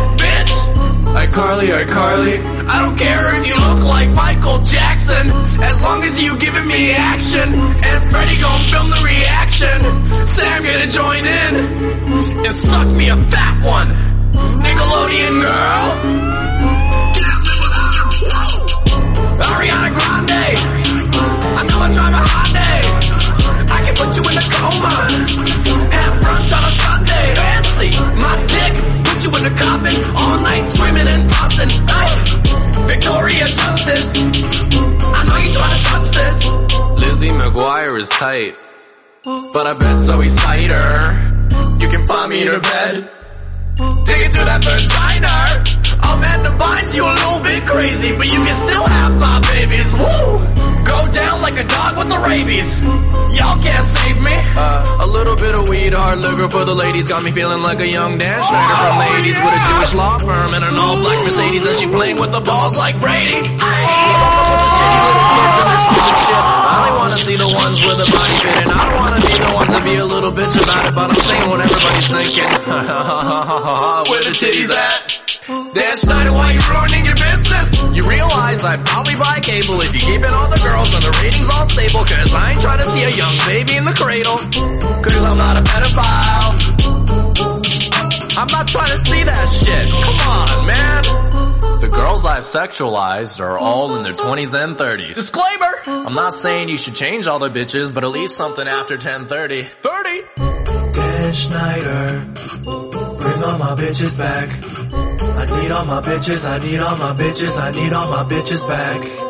bitch. Hey Carly, hey Carly, I don't care if you look like Michael Jackson, as long as you giving me action. And Freddie gon' film the reaction. Say I'm gonna join in and suck me a fat one. Nickelodeon girls. Ariana Grande. I know I drive a Hyundai. I can put you in a coma. Have brunch on a Sunday. Fancy. My coffin. All night screaming and tossing. Hey. Victoria Justice. I know you trying to touch this. Lizzie McGuire is tight. But I bet Zoe's tighter. You can find me in her bed. Dig into that vagina. Amanda Bynes, you a little bit crazy, but you can still have my babies. Woo! Go down like a dog with the rabies. Y'all can't save me. Uh, a little bit of weed, hard liquor for the ladies, got me feeling like a young Dan Schneider from the 80s with a Jewish law firm and an all-black Mercedes, and she playing with the balls like Brady. Ayy. Fucking with the shitty little kids and their stupid shit. I only wanna see the ones with the body fit, and I don't wanna be the one to be a little bitch about it, but I'm saying what everybody's thinking. Where the titties at? Dan Snyder, why you ruining your business? You realize I'd probably buy cable if you keep it all the girls and the ratings all stable, cause I ain't trying to see a young baby in the cradle. Cause I'm not a pedophile. I'm not trying to see that shit. Come on, man. The girls I've sexualized are all in their 20s and 30s. Disclaimer! I'm not saying you should change all the bitches, but at least something after 1030. 30! Dan Schneider, bring all my bitches back. I need all my bitches, I need all my bitches, I need all my bitches back.